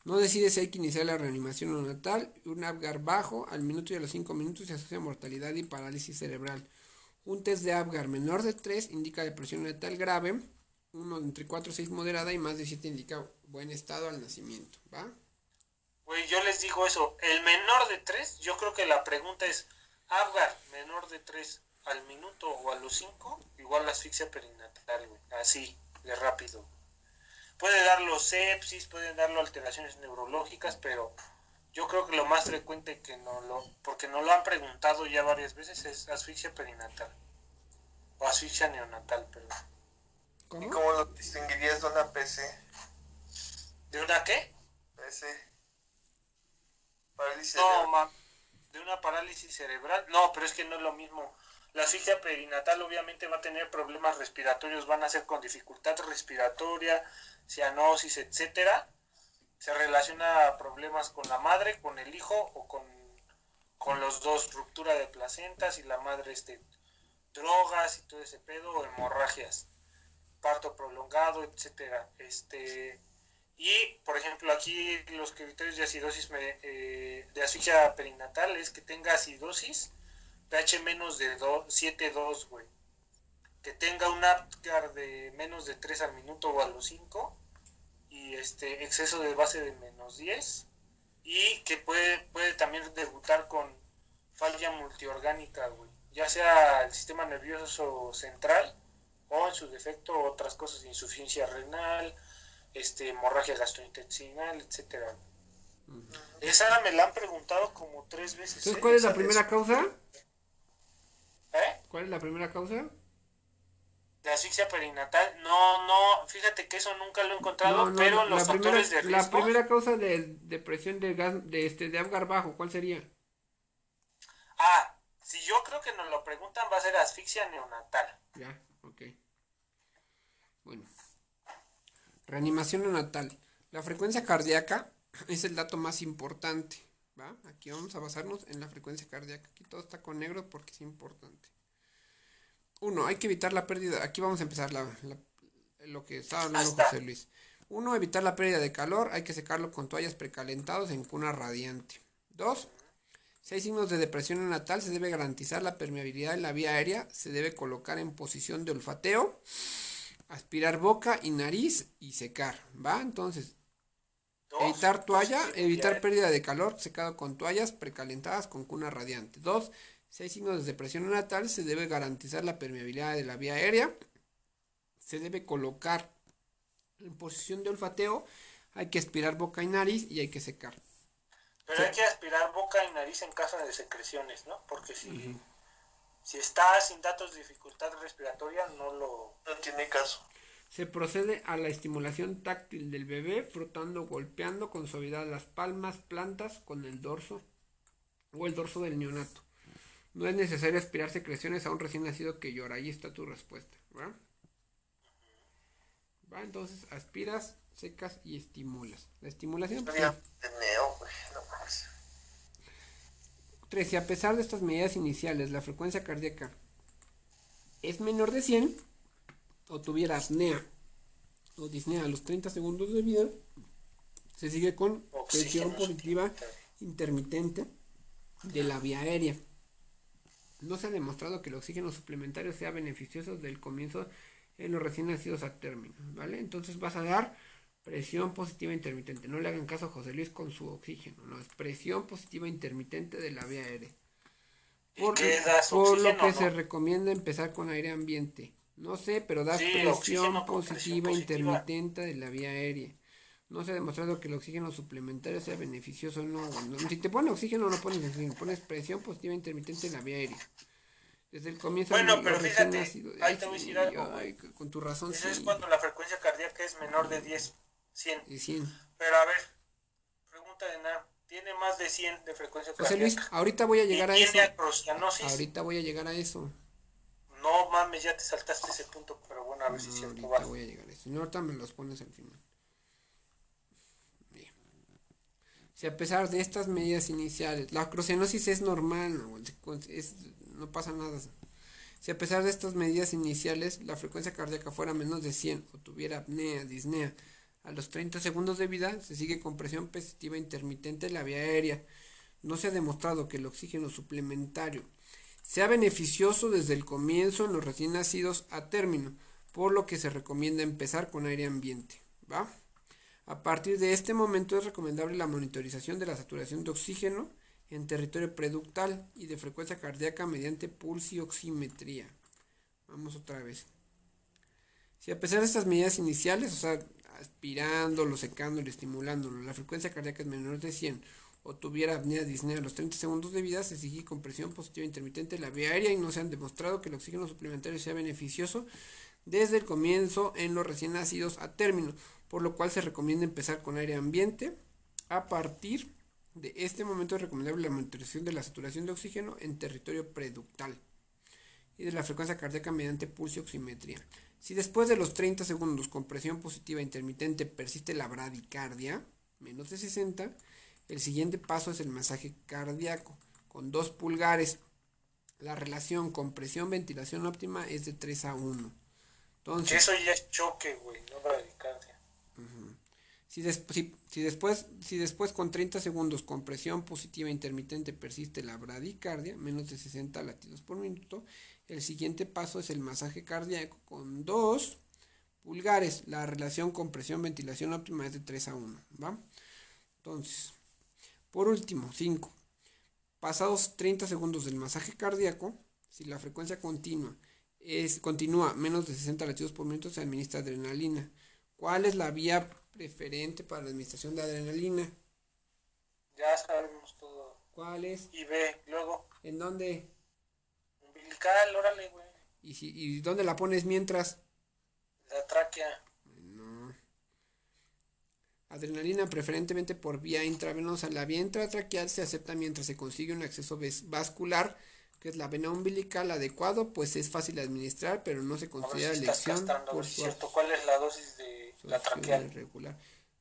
No decide si hay que iniciar la reanimación neonatal. Un Apgar bajo al minuto y a los 5 minutos se asocia a mortalidad y parálisis cerebral. Un test de Apgar menor de 3 indica depresión neonatal grave. Uno entre 4 y 6 moderada y más de 7 indica buen estado al nacimiento. ¿Va? Güey, yo les digo eso. El menor de 3, yo creo que la pregunta es, Apgar menor de 3 al minuto o a los 5, igual la asfixia perinatal, güey. Así, de rápido. Puede darlo sepsis, pueden darlo alteraciones neurológicas, pero yo creo que lo más frecuente que no lo, porque no lo han preguntado ya varias veces, es asfixia perinatal. O asfixia neonatal, perdón. ¿Y ¿Cómo? cómo lo distinguirías de una PC? ¿De una qué? PC. Parálisis No, cerebral. ma, de una parálisis cerebral. No, pero es que no es lo mismo. La asfixia perinatal obviamente va a tener problemas respiratorios, van a ser con dificultad respiratoria, cianosis, etcétera. Se relaciona a problemas con la madre, con el hijo o con, con los dos, ruptura de placentas y la madre este drogas y todo ese pedo, hemorragias, parto prolongado, etcétera. Este y, por ejemplo, aquí los criterios de acidosis eh, de asfixia perinatal es que tenga acidosis, pH menos de 7,2, güey. Que tenga un APGAR de menos de 3 al minuto o a los 5. Y este exceso de base de menos 10. Y que puede, puede también debutar con falla multiorgánica, güey. Ya sea el sistema nervioso central o en su defecto otras cosas, insuficiencia renal, este, hemorragia gastrointestinal, etcétera. Esa me la han preguntado como tres veces. Entonces, ¿eh? ¿cuál es la primera causa? ¿Eh? ¿Cuál es la primera causa? De asfixia perinatal. No, no, fíjate que eso nunca lo he encontrado, No, no, pero la, los primera, factores de la riesgo. primera causa de depresión de gas de este de Apgar bajo, ¿cuál sería? Ah, si yo creo que nos lo preguntan, va a ser asfixia neonatal. Ya, ok. Bueno. Reanimación neonatal. La frecuencia cardíaca (clears throat) es el dato más importante. ¿Va? Aquí vamos a basarnos en la frecuencia cardíaca. Aquí todo está con negro porque es importante. Uno, hay que evitar la pérdida. Aquí vamos a empezar la, la- lo que estaba hablando. José Luis. Uno, evitar la pérdida de calor. Hay que secarlo con toallas precalentados en cuna radiante. Dos, si hay signos de depresión neonatal, se debe garantizar la permeabilidad en la vía aérea, se debe colocar en posición de olfateo, aspirar boca y nariz y secar, ¿va? Entonces, Dos, evitar toalla, evitar pérdida de calor, secado con toallas precalentadas con cuna radiante. Dos, si hay signos de depresión neonatal, se debe garantizar la permeabilidad de la vía aérea, se debe colocar en posición de olfateo, hay que aspirar boca y nariz y hay que secar. Pero hay que aspirar boca y nariz en caso de secreciones, ¿no? Porque si, si está sin datos de dificultad respiratoria, no lo... No tiene caso. Se procede a la estimulación táctil del bebé frotando, golpeando con suavidad las palmas, plantas con el dorso o el dorso del neonato. No es necesario aspirar secreciones a un recién nacido que llora. Ahí está tu respuesta. ¿va? ¿Va? Entonces aspiras, secas y estimulas. La estimulación... Pues, güey. No más. 3. Si a pesar de estas medidas iniciales la frecuencia cardíaca es menor de 100 o tuviera apnea o disnea a los 30 segundos de vida, se sigue con presión positiva intermitente de la vía aérea. No se ha demostrado que el oxígeno suplementario sea beneficioso desde el comienzo en los recién nacidos a término, ¿vale? Entonces vas a dar presión positiva intermitente. No le hagan caso a José Luis con su oxígeno, no, es presión positiva intermitente de la vía aérea. Por, por lo que se recomienda empezar con aire ambiente. No sé, pero das presión positiva intermitente de la vía aérea. No se ha demostrado que el oxígeno suplementario sea beneficioso. No, Si te pones oxígeno, no pones oxígeno. Pones presión positiva intermitente en la vía aérea. Desde el comienzo. Bueno, pero fíjate, ahí te voy a decir algo. con tu razón. Eso es cuando la frecuencia cardíaca es menor de 10, 100. De 100. Pero a ver, pregunta de nada. Tiene más de 100 de frecuencia José cardíaca. Luis, ahorita voy a llegar a eso. Tiene Ahorita voy a llegar a eso. No mames, ya te saltaste ese punto, pero bueno, a ver si cierto. Ahorita voy a llegar a eso. No, ahorita me los pones al final. Si a pesar de estas medidas iniciales, la acrocenosis es normal, no, pasa nada. Si a pesar de estas medidas iniciales, la frecuencia cardíaca fuera menos de 100 o tuviera apnea, disnea, a los 30 segundos de vida se sigue con presión positiva intermitente en la vía aérea. No se ha demostrado que el oxígeno suplementario sea beneficioso desde el comienzo en los recién nacidos a término, por lo que se recomienda empezar con aire ambiente. ¿Va? A partir de este momento es recomendable la monitorización de la saturación de oxígeno en territorio preductal y de frecuencia cardíaca mediante pulsioximetría. Vamos otra vez. Si a pesar de estas medidas iniciales, o sea, aspirándolo, secándolo, estimulándolo, la frecuencia cardíaca es menor de 100 o tuviera apnea disnea a los 30 segundos de vida, se sigue con presión positiva intermitente en la vía aérea y no se han demostrado que el oxígeno suplementario sea beneficioso desde el comienzo en los recién nacidos a término por lo cual se recomienda empezar con aire ambiente. A partir de este momento es recomendable la monitorización de la saturación de oxígeno en territorio preductal y de la frecuencia cardíaca mediante pulso oximetría. Si después de los 30 segundos con presión positiva intermitente persiste la bradicardia, menos de 60, el siguiente paso es el masaje cardíaco con dos pulgares. La relación con presión-ventilación óptima es de 3 a 1. Entonces, eso ya es choque, güey, no. Si, si, después, si después con 30 segundos con presión positiva intermitente persiste la bradicardia, menos de 60 latidos por minuto, el siguiente paso es el masaje cardíaco con dos pulgares. La relación con presión-ventilación óptima es de 3 a 1. ¿va? Entonces, por último, 5. Pasados 30 segundos del masaje cardíaco, si la frecuencia continua es, continúa menos de 60 latidos por minuto, se administra adrenalina. ¿Cuál es la vía preferente para la administración de adrenalina? Ya sabemos todo. ¿Cuál es? Y B, luego. ¿En dónde? Umbilical, órale, güey. ¿Y, si, ¿Y dónde la pones mientras? La tráquea. No. Adrenalina preferentemente por vía intravenosa. La vía intratraqueal se acepta mientras se consigue un acceso vascular que es la vena umbilical adecuado, pues es fácil de administrar, pero no se considera elección por cierto. ¿Cuál es la dosis de la traqueal? Regular.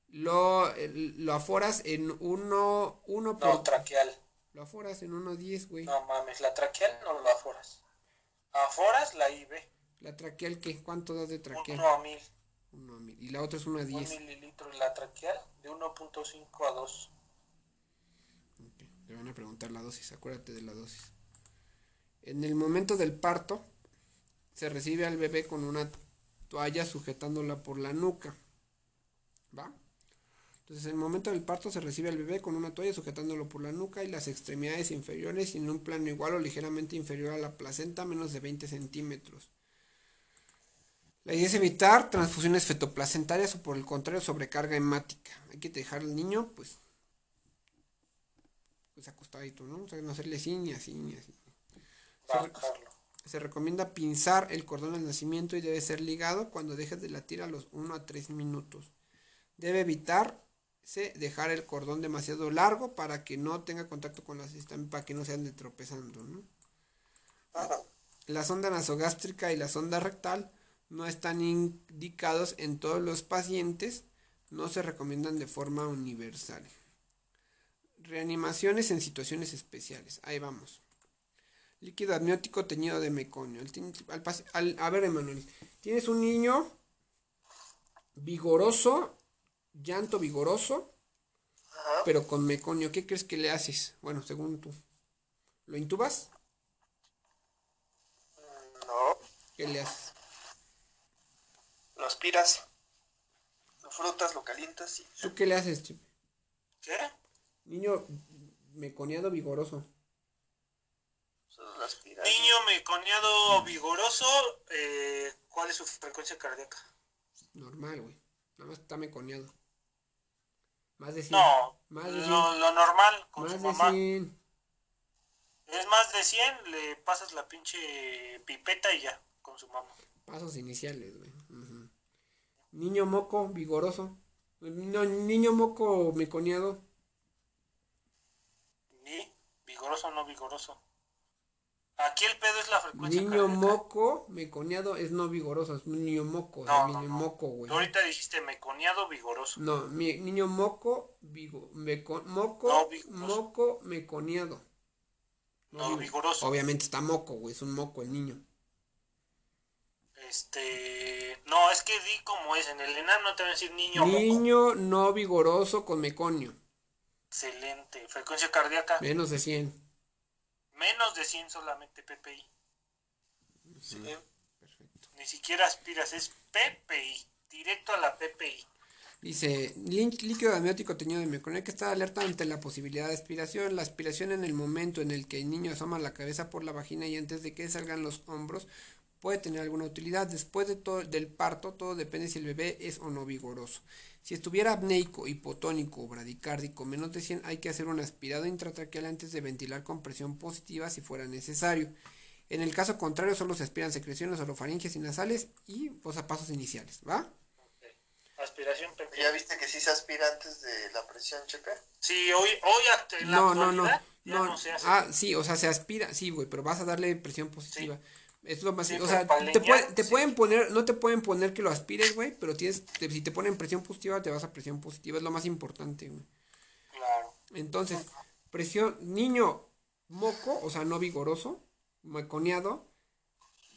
Lo, lo aforas en uno, uno por... No, traqueal. Lo aforas en 1.10, güey. No mames, la traqueal no lo aforas. Aforas la IV. ¿La traqueal qué? ¿Cuánto das de traqueal? 1 a 1000. 1 a 1000. Y la otra es 1 a 10. 1 mililitro la traqueal de 1.5 a 2. Okay. Le van a preguntar la dosis, acuérdate de la dosis. En el momento del parto, se recibe al bebé con una toalla sujetándola por la nuca. ¿Va? Entonces, en el momento del parto se recibe al bebé con una toalla sujetándolo por la nuca y las extremidades inferiores en un plano igual o ligeramente inferior a la placenta, menos de 20 centímetros. La idea es evitar transfusiones fetoplacentarias o por el contrario sobrecarga hemática. Hay que dejar al niño pues, pues acostadito, ¿no? O sea, no hacerle así ni así ni así. Se, recomienda pinzar el cordón al nacimiento y debe ser ligado cuando dejes de latir a los 1 a 3 minutos. Debe evitarse dejar el cordón demasiado largo para que no tenga contacto con la sistema, para que no se ande tropezando, ¿no? La sonda nasogástrica y la sonda rectal no están indicados en todos los pacientes, no se recomiendan de forma universal. Reanimaciones en situaciones especiales. Ahí vamos. Líquido amniótico teñido de meconio. a ver, Emanuel, tienes un niño vigoroso, llanto vigoroso, pero con meconio. ¿Qué crees que le haces? Bueno, según tú. ¿Lo intubas? No. ¿Qué le haces? Lo aspiras, lo frutas, lo calientas y... ¿Tú qué le haces, Chip? ¿Qué? Niño meconiado vigoroso. Niño meconiado vigoroso, eh, ¿cuál es su frecuencia cardíaca? Normal, güey. Nada más está meconiado. Más de 100. No, más de 100. Lo, lo, normal con más su de mamá. 100. Es más de 100, le pasas la pinche pipeta y ya, con su mamá. Pasos iniciales, güey. Niño moco, vigoroso. No, niño moco meconiado. Ni vigoroso o no vigoroso. Aquí el pedo es la frecuencia Niño cardíaca. moco meconiado es no vigoroso, es un niño moco. No, niño no, no. moco, güey. Tú ahorita dijiste meconiado vigoroso. No, mi, niño moco, vigo, meco, moco, No, moco meconiado. No, vigoroso. Obviamente está moco, güey, es un moco el niño. Este. No, es que di como es. En el ENAM no te van a decir niño Niño moco. no vigoroso con meconio. Excelente. Frecuencia cardíaca. Menos de 100. Menos de 100 solamente PPI. Sí. Perfecto. Ni siquiera aspiras, es PPI. Directo a la PPI. Dice, líquido amniótico teñido de. Hay que estar alerta ante la posibilidad de aspiración. La aspiración en el momento en el que el niño asoma la cabeza por la vagina y antes de que salgan los hombros puede tener alguna utilidad. Después de todo, del parto, todo depende si el bebé es o no vigoroso. Si estuviera apneico, hipotónico o bradicárdico menos de 100, hay que hacer un aspirado intratraqueal antes de ventilar con presión positiva si fuera necesario. En el caso contrario, solo se aspiran secreciones orofaringes y nasales y pues, a pasos iniciales, ¿va? Aspiración. ¿Ya viste que sí se aspira antes de la presión, Chepe? Sí, hoy, hoy act- en la No, no, no. actualidad ya No, no se hace. ah, sí, o sea, se aspira, sí, güey, pero vas a darle presión positiva. Es lo más, Sí, o pero sea, te, puede- te sí. pueden poner, no te pueden poner que lo aspires, güey, pero tienes, te- si te ponen presión positiva, te vas a presión positiva, es lo más importante, güey. Claro. Entonces, presión, niño moco, o sea, no vigoroso, meconiado,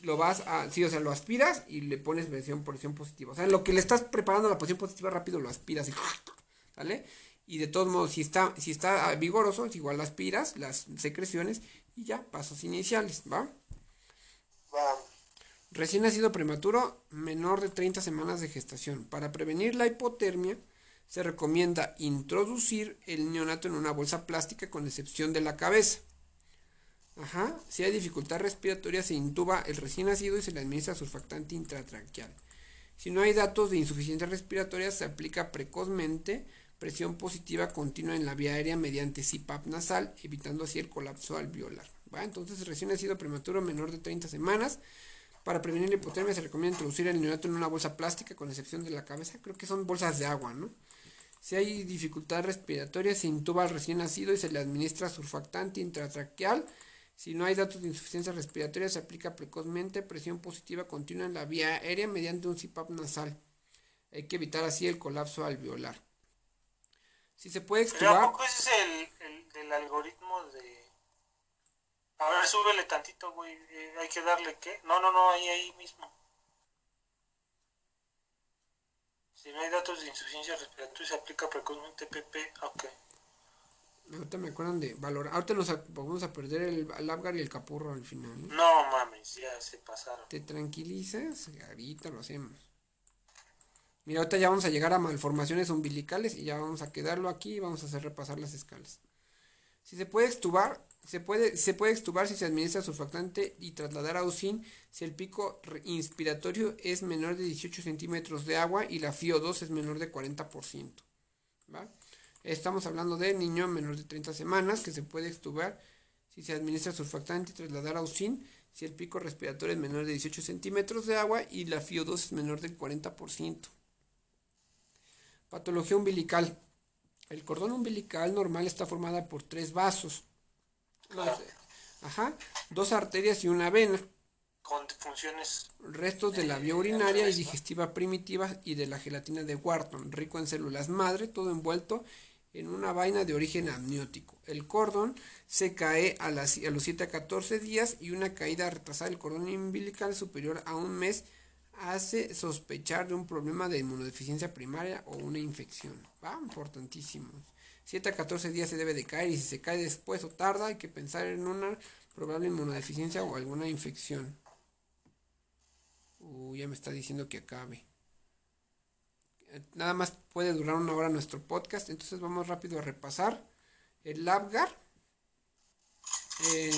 lo vas a, sí, o sea, lo aspiras y le pones presión, presión positiva. O sea, lo que le estás preparando la presión positiva rápido lo aspiras y (laughs) ¿sale? Y de todos modos, si está, si está vigoroso, igual aspiras, las secreciones y ya, pasos iniciales, ¿va? Recién nacido prematuro, menor de 30 semanas de gestación. Para prevenir la hipotermia, se recomienda introducir el neonato en una bolsa plástica con excepción de la cabeza. Ajá. Si hay dificultad respiratoria, se intuba el recién nacido y se le administra surfactante intratraqueal. Si no hay datos de insuficiencia respiratoria, se aplica precozmente presión positiva continua en la vía aérea mediante CPAP nasal, evitando así el colapso alveolar. Entonces, recién nacido prematuro menor de 30 semanas. Para prevenir la hipotermia se recomienda introducir el neonato en una bolsa plástica con excepción de la cabeza. Creo que son bolsas de agua, ¿no? Si hay dificultad respiratoria, se intuba al recién nacido y se le administra surfactante intratraqueal. Si no hay datos de insuficiencia respiratoria, se aplica precozmente presión positiva continua en la vía aérea mediante un CPAP nasal. Hay que evitar así el colapso alveolar. Si se puede Pero ¿a extubar, poco ese es el, el del algoritmo de... A ver, súbele tantito, güey. eh, hay que darle qué. No, no, no, ahí, ahí mismo. Si no hay datos de insuficiencia respiratoria, se aplica precozmente PP. Ok. ahorita me acuerdan de valorar. Ahorita nos vamos a perder el, el y el Capurro al final. ¿no? No mames, ya se pasaron. te tranquilizas, ahorita lo hacemos. Mira, ahorita ya vamos a llegar a malformaciones umbilicales y ya vamos a quedarlo aquí y vamos a hacer repasar las escalas. Si se puede extubar, se puede, se puede extubar si se administra surfactante y trasladar a USIN si el pico inspiratorio es menor de 18 centímetros de agua y la FIO2 es menor de 40%. ¿va? Estamos hablando de niño menor de 30 semanas que se puede extubar si se administra surfactante y trasladar a USIN si el pico respiratorio es menor de 18 centímetros de agua y la FIO2 es menor del 40%. Patología umbilical. El cordón umbilical normal está formada por tres vasos. Ajá. Dos arterias y una vena. Con funciones. Restos de la vía urinaria y digestiva primitiva y de la gelatina de Wharton, rico en células madre, todo envuelto en una vaina de origen amniótico. El cordón se cae a, las, a los 7 a 14 días y una caída retrasada del cordón umbilical superior a un mes hace sospechar de un problema de inmunodeficiencia primaria o una infección. Va, importantísimo. 7 a 14 días se debe de caer y si se cae después o tarda hay que pensar en una probable inmunodeficiencia o alguna infección. Uh, ya me está diciendo que acabe. Nada más puede durar una hora nuestro podcast, entonces vamos rápido a repasar el LabGar. Eh,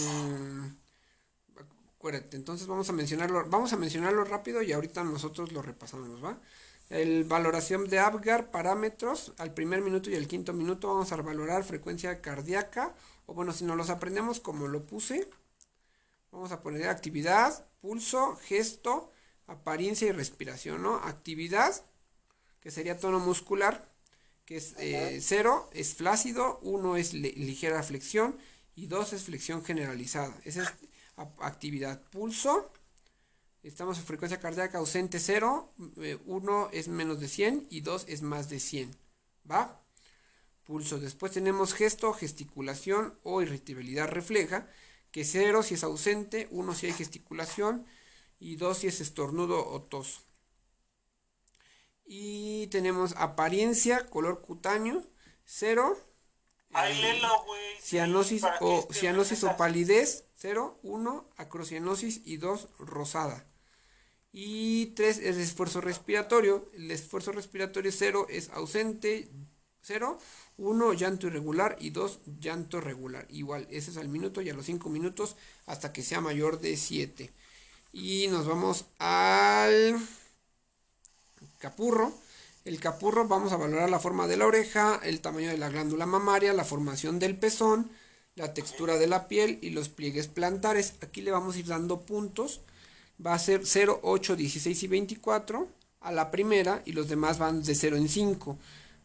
acuérdate, entonces vamos a mencionarlo, vamos a mencionarlo rápido y ahorita nosotros lo repasamos, ¿va? El valoración de Apgar, parámetros, al primer minuto y al quinto minuto vamos a valorar frecuencia cardíaca, o bueno, si no los aprendemos como lo puse, vamos a poner actividad, pulso, gesto, apariencia y respiración, ¿no? Actividad, que sería tono muscular, que es 0 eh, es flácido, 1 es ligera flexión y 2 es flexión generalizada. Esa es actividad. Pulso, estamos en frecuencia cardíaca ausente 0, 1 eh, es menos de 100 y 2 es más de 100. ¿Va? Pulso. Después tenemos gesto, gesticulación o irritabilidad refleja, que 0 si es ausente, 1 si hay gesticulación y 2 si es estornudo o tos. Y tenemos apariencia, color cutáneo, 0. Cianosis o, cianosis o palidez, 0, 1, acrocianosis y 2, rosada. Y 3 es esfuerzo respiratorio. El esfuerzo respiratorio 0 es ausente, 0, 1 llanto irregular y 2 llanto regular. Igual, ese es al minuto y a los 5 minutos hasta que sea mayor de 7. Y nos vamos al capurro. El capurro vamos a valorar la forma de la oreja, el tamaño de la glándula mamaria, la formación del pezón, la textura de la piel y los pliegues plantares. Aquí le vamos a ir dando puntos. Va a ser 0, 8, 16 y 24 a la primera y los demás van de 0 en 5.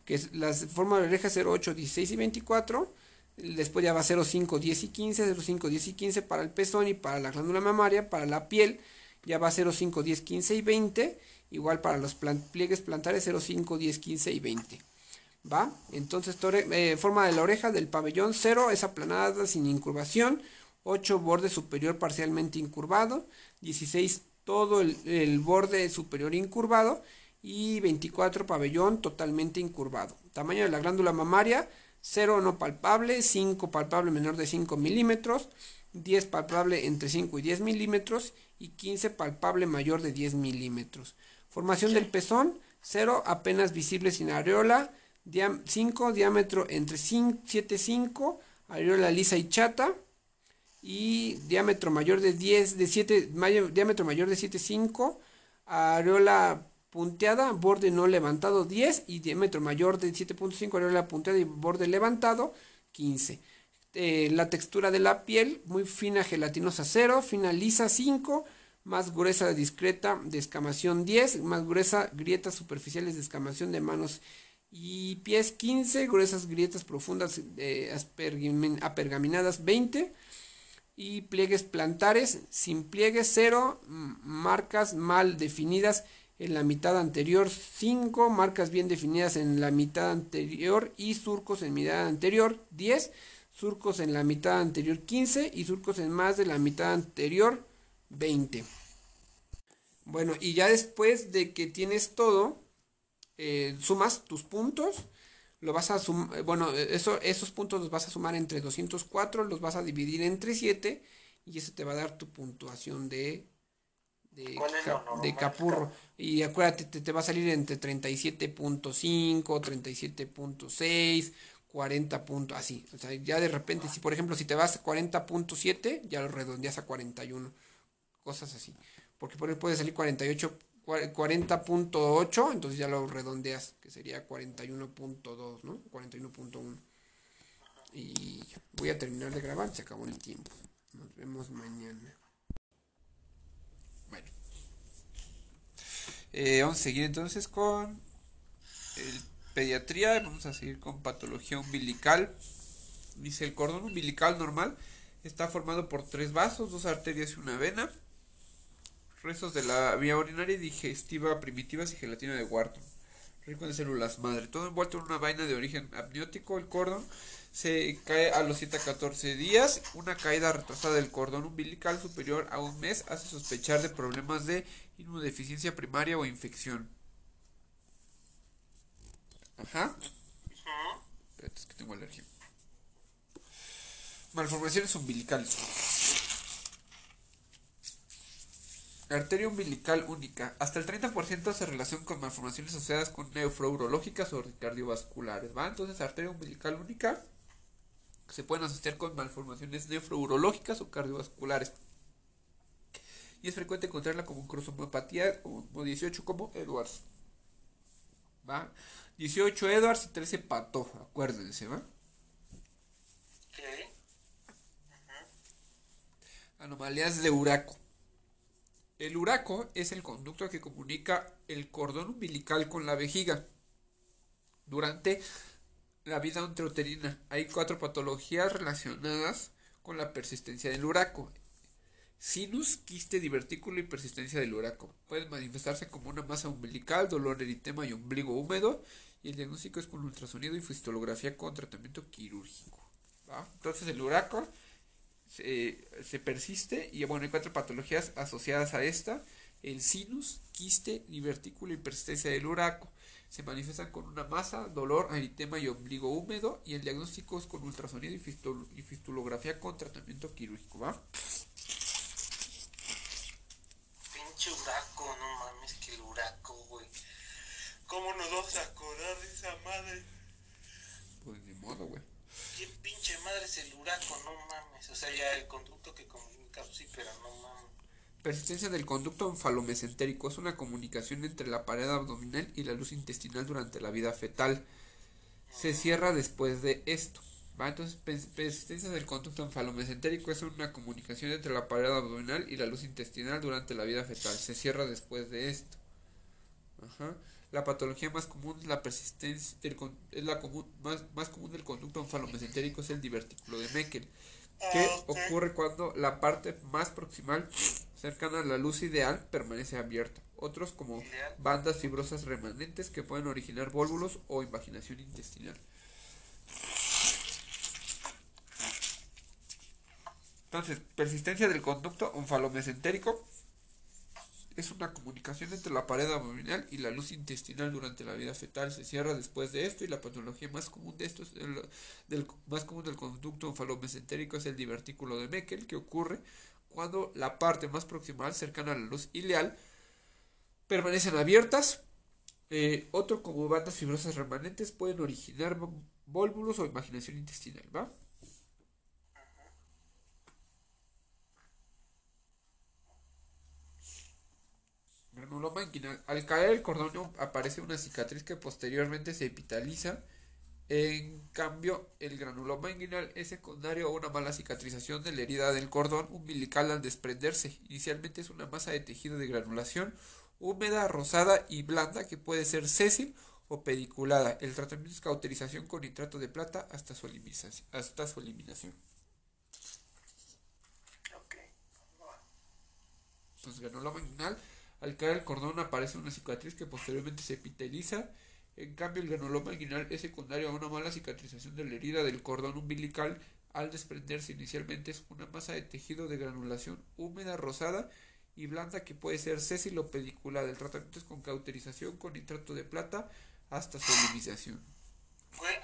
Que es la forma de oreja 0, 8, 16 y 24. Después ya va 0, 5, 10 y 15, 0, 5, 10 y 15 para el pezón y para la glándula mamaria, para la piel ya va 0, 5, 10, 15 y 20 Igual para los pliegues plantares 0, 5, 10, 15 y 20. ¿Va? Entonces, eh, forma de la oreja del pabellón 0 es aplanada sin incurvación. 8 borde superior parcialmente incurvado. 16 todo el, borde superior incurvado. Y 24 pabellón totalmente incurvado. Tamaño de la glándula mamaria 0 no palpable. 5 palpable menor de 5 milímetros. 10 palpable entre 5 y 10 milímetros. Y 15 palpable mayor de 10 milímetros. Formación del pezón, 0 apenas visible sin areola, 5 diámetro entre 7,5, areola lisa y chata y diámetro mayor de 10 de 7 diámetro mayor de 7,5, areola punteada, borde no levantado 10 y diámetro mayor de 7.5, areola punteada y borde levantado 15. Eh, la textura de la piel muy fina gelatinosa 0, fina lisa 5, más gruesa discreta de escamación 10, más gruesa grietas superficiales de escamación de manos y pies 15, gruesas grietas profundas de apergaminadas 20 y pliegues plantares sin pliegues 0, marcas mal definidas en la mitad anterior 5, marcas bien definidas en la mitad anterior y surcos en mitad anterior 10, surcos en la mitad anterior 15 y surcos en más de la mitad anterior 20. Bueno, y ya después de que tienes todo, eh, sumas tus puntos, lo vas a sumar, eh, bueno, eso, esos puntos los vas a sumar entre 204, los vas a dividir entre 7 y eso te va a dar tu puntuación de, de, de capurro. Y acuérdate, te, te va a salir entre 37.5, 37.6, 40 puntos, así. O sea, ya de repente, si por ejemplo, si te vas a 40.7, ya lo redondeas a 41 cosas así. Porque por puede salir 48, 40.8, entonces ya lo redondeas, que sería 41.2, ¿no? 41.1. Y voy a terminar de grabar, se acabó el tiempo. Nos vemos mañana. Bueno. Eh, vamos a seguir entonces con el pediatría. Vamos a seguir con patología umbilical. Dice el cordón umbilical normal Está formado por tres vasos, dos arterias y una vena. Restos de la vía urinaria y digestiva primitivas y gelatina de Wharton. Rico en células madre. Todo envuelto en una vaina de origen amniótico. El cordón se cae a los 7 a 14 días. Una caída retrasada del cordón umbilical superior a un mes hace sospechar de problemas de inmunodeficiencia primaria o infección. Ajá. Espérate, es que tengo alergia. Malformaciones umbilicales. Arteria umbilical única. Hasta el 30% se relaciona con malformaciones asociadas con nefrourológicas o cardiovasculares. ¿va? Entonces, arteria umbilical única se pueden asociar con malformaciones nefrourológicas o cardiovasculares. Y es frecuente encontrarla como cromopatía como 18 como Edwards. ¿Va? 18 Edwards y 13 Pato, acuérdense, ¿va? Anomalías de Uraco. El uraco es el conducto que comunica el cordón umbilical con la vejiga. Durante la vida intrauterina hay cuatro patologías relacionadas con la persistencia del uraco. Sinus, quiste, divertículo y persistencia del uraco. Pueden manifestarse como una masa umbilical, dolor, eritema y ombligo húmedo. Y el diagnóstico es con ultrasonido y fistolografía con tratamiento quirúrgico. Entonces el uraco se, persiste y bueno, hay cuatro patologías asociadas a esta. El sinus, quiste, divertículo y persistencia del uraco. Se manifiestan con una masa, dolor, eritema y ombligo húmedo y el diagnóstico es con ultrasonido y, y fistulografía con tratamiento quirúrgico, ¿va? Pinche uraco, no mames que el uraco, güey. ¿Cómo nos vamos a acordar de esa madre? Pues de modo, güey. ¿Qué pinche madre es el uraco? No mames. O sea, ya el conducto que comunica, sí, pero no mames. Persistencia del conducto onfalomesentérico es una comunicación entre la pared abdominal y la luz intestinal durante la vida fetal. Se cierra después de esto. ¿va? Entonces, persistencia del conducto onfalomesentérico es una comunicación entre la pared abdominal y la luz intestinal durante la vida fetal. Se cierra después de esto. Ajá. La patología más común es la persistencia es la común, más, más común del conducto onfalomesentérico es el divertículo de Meckel, que ocurre cuando la parte más proximal cercana a la luz ideal permanece abierta. Otros como bandas fibrosas remanentes que pueden originar vólvulos o invaginación intestinal. Entonces, persistencia del conducto onfalomesentérico es una comunicación entre la pared abdominal y la luz intestinal durante la vida fetal. Se cierra después de esto y la patología más común de esto es el, del, más común del conducto onfalomesentérico es el divertículo de Meckel que ocurre cuando la parte más proximal cercana a la luz ileal permanecen abiertas. Eh, otro como bandas fibrosas remanentes pueden originar vólvulos o imaginación intestinal, ¿va? Granuloma inguinal. Al caer el cordón aparece una cicatriz que posteriormente se epitaliza. En cambio, el granuloma inguinal es secundario a una mala cicatrización de la herida del cordón umbilical al desprenderse. Inicialmente es una masa de tejido de granulación húmeda, rosada y blanda que puede ser sésil o pediculada. El tratamiento es cauterización con nitrato de plata hasta su eliminación. Hasta su eliminación. Entonces, granuloma inguinal al caer el cordón aparece una cicatriz que posteriormente se epiteliza. En cambio, el granuloma inguinal es secundario a una mala cicatrización de la herida del cordón umbilical. Al desprenderse inicialmente es una masa de tejido de granulación húmeda, rosada y blanda que puede ser sésil o pediculada. El tratamiento es con cauterización con nitrato de plata hasta su eliminación.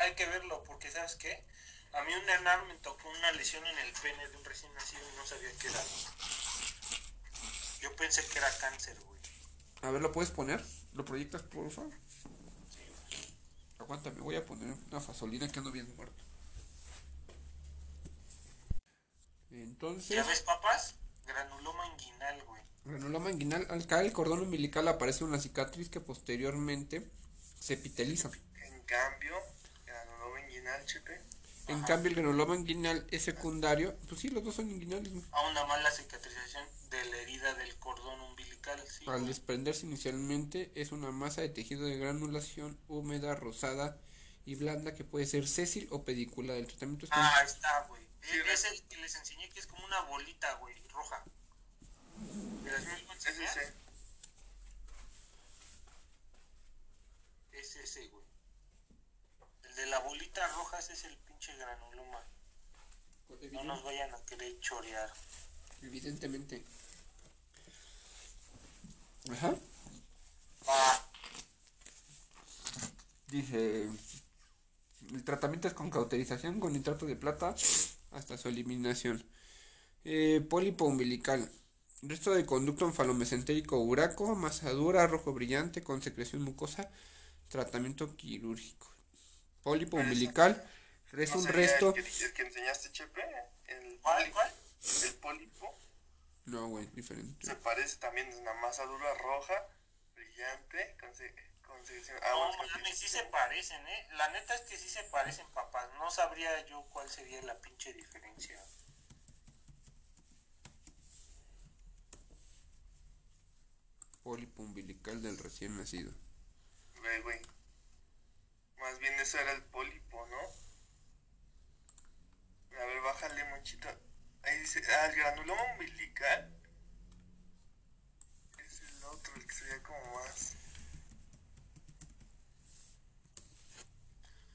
hay que verlo porque ¿sabes qué? A mí un me tocó una lesión en el pene de un recién nacido y no sabía qué era. Yo pensé que era cáncer, güey. A ver, ¿lo puedes poner? ¿Lo proyectas, por favor? Sí. Aguántame, voy a poner una fasolina que ando bien muerto. Entonces... ¿Ya ves, papás? Granuloma inguinal, güey. Granuloma inguinal. Al caer el cordón umbilical aparece una cicatriz que posteriormente se epiteliza. En cambio, granuloma inguinal, chepe. En cambio, el granuloma inguinal es secundario. Pues sí, los dos son inguinales. A una mala cicatrización de la herida del cordón umbilical. Al desprenderse inicialmente es una masa de tejido de granulación húmeda, rosada y blanda que puede ser sésil o pedícula. El tratamiento Ah, está, güey. es el que les enseñé que es como una bolita, güey, roja. ¿Es ese? Es ese, güey. El de la bolita roja ese es el pinche granuloma. No nos vayan a querer chorear. Evidentemente. Ajá. Dice, el tratamiento es con cauterización con nitrato de plata hasta su eliminación. Eh, pólipo umbilical. Resto de conducto enfalomesentérico uraco, masa dura, rojo brillante, con secreción mucosa, tratamiento quirúrgico. Pólipo umbilical es un resto... ¿El que, enseñaste, Chepe? ¿El, ¿Cuál, cuál? ¿El pólipo? No, güey, diferente. Se parece también, es una masa dura roja, brillante, con, con secreción... Ah, no, mames, sí se parecen, ¿eh? La neta es que sí se parecen, papás. No sabría yo cuál sería la pinche diferencia. pólipo umbilical del recién nacido. Güey, güey. Más bien eso era el pólipo, ¿no? A ver, bájale, mochito. Ahí dice, ah, el granuloma umbilical. Es el otro, el que se ve como más.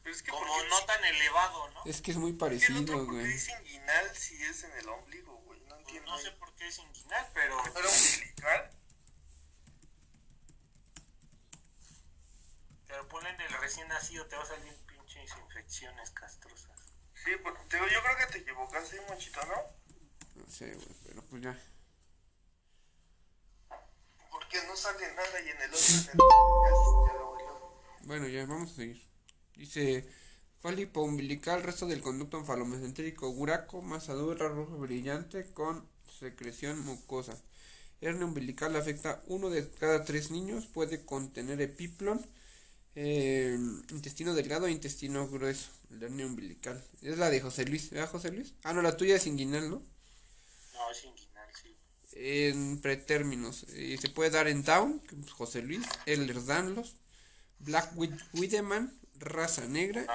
Pero es que como no tan elevado, ¿no? Es que es muy parecido, güey. es inguinal si es en el ombligo, güey? No entiendo. no sé por qué es inguinal, pero. ¿Pero umbilical? Pero ponen el recién nacido, te va a salir pinches infecciones castrosas. Sí, pues, yo creo que te equivocaste, mochito, ¿no? No sé, güey, pero pues ya. Porque no sale nada y en el otro Bueno, ya, vamos a seguir. Dice, fálipo umbilical, resto del conducto enfalomesentérico buraco, masa dura, rojo brillante, con secreción mucosa. Hernia umbilical afecta uno de cada tres niños, puede contener epiplon eh, intestino delgado e intestino grueso, el hernia umbilical. Es la de José Luis, ¿verdad José Luis? Ah, no, la tuya es inguinal, ¿no? En pretérminos. Eh, se puede dar en Down, José Luis, Ehlers Danlos, Black Wideman, raza negra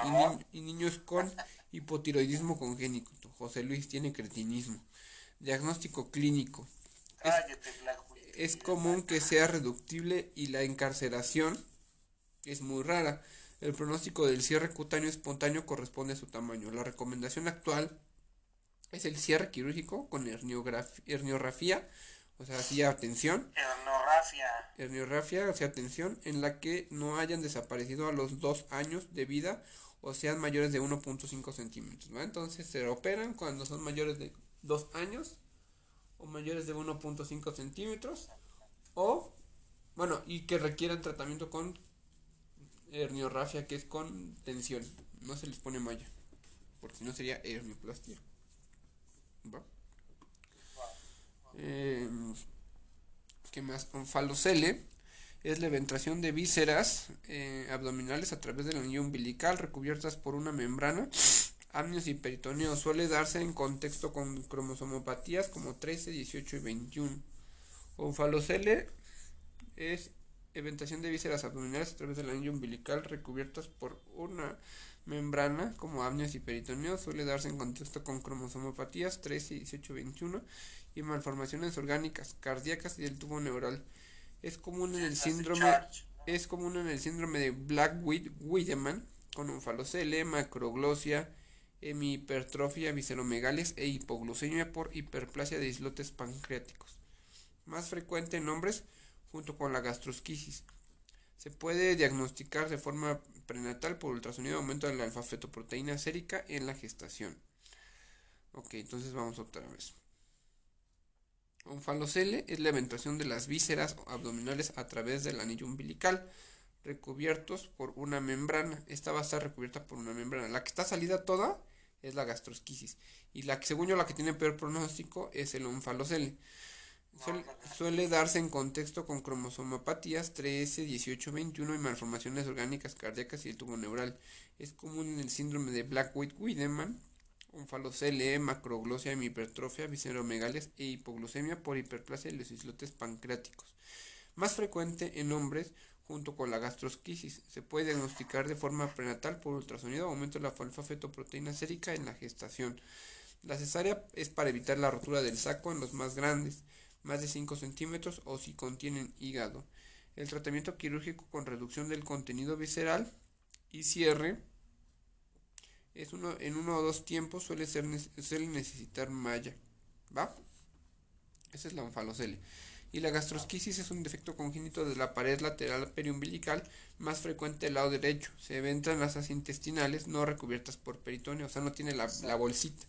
y, niños con hipotiroidismo congénito. José Luis tiene cretinismo. Diagnóstico clínico. es común que sea reductible y la encarceración es muy rara. El pronóstico del cierre cutáneo espontáneo corresponde a su tamaño. La recomendación actual es el cierre quirúrgico con herniografía, o sea, así atención. Herniografía. Herniografía, o sea, atención, en la que no hayan desaparecido a los dos años de vida o sean mayores de 1.5 centímetros. Entonces se operan cuando son mayores de dos años o mayores de 1.5 centímetros o, bueno, y que requieran tratamiento con herniorrafia que es con tensión. No se les pone malla. Porque si no sería hernioplastia. Eh, ¿Qué más? Falocele es la eventración de vísceras eh, abdominales a través del anillo umbilical recubiertas por una membrana. Amnios y peritoneo suele darse en contexto con cromosomopatías como 13, 18 y 21. Onfalocele es eventación de vísceras abdominales a través del anillo umbilical recubiertas por una membrana como amnios y peritoneo suele darse en contexto con cromosomopatías 13 y 18 21 y malformaciones orgánicas cardíacas y del tubo neural. Es común en el síndrome es común en el síndrome de Black-Wiedemann con onfalocele, macroglosia, hemihipertrofia, visceromegales e hipoglucemia por hiperplasia de islotes pancreáticos. Más frecuente en hombres junto con la gastrosquisis. Se puede diagnosticar de forma prenatal por ultrasonido aumento de la alfa-fetoproteína sérica en la gestación. Ok, entonces vamos otra vez. Onfalocele es la eventación de las vísceras abdominales a través del anillo umbilical, recubiertos por una membrana. Esta va a estar recubierta por una membrana. La que está salida toda es la gastrosquisis. Y la que, según yo, la que tiene peor pronóstico es el onfalocele. Suele, darse en contexto con cromosomopatías 13, 18, 21 y malformaciones orgánicas cardíacas y el tubo neural. Es común en el síndrome de Black-Wiedemann, onfalocele, macroglosia, hemipertrofia, visceromegales e hipoglucemia por hiperplasia de los islotes pancreáticos. Más frecuente en hombres junto con la gastrosquisis. Se puede diagnosticar de forma prenatal por ultrasonido aumento de la alfa-fetoproteína sérica en la gestación. La cesárea es para evitar la rotura del saco en los más grandes, más de 5 centímetros o si contienen hígado. El tratamiento quirúrgico con reducción del contenido visceral y cierre es uno, en uno o dos tiempos suele, ser, suele necesitar malla. ¿Va? Esa es la onfalocele. Y la gastrosquisis es un defecto congénito de la pared lateral periumbilical más frecuente del lado derecho. Se ve en las intestinales no recubiertas por peritoneo, o sea, no tiene la, bolsita.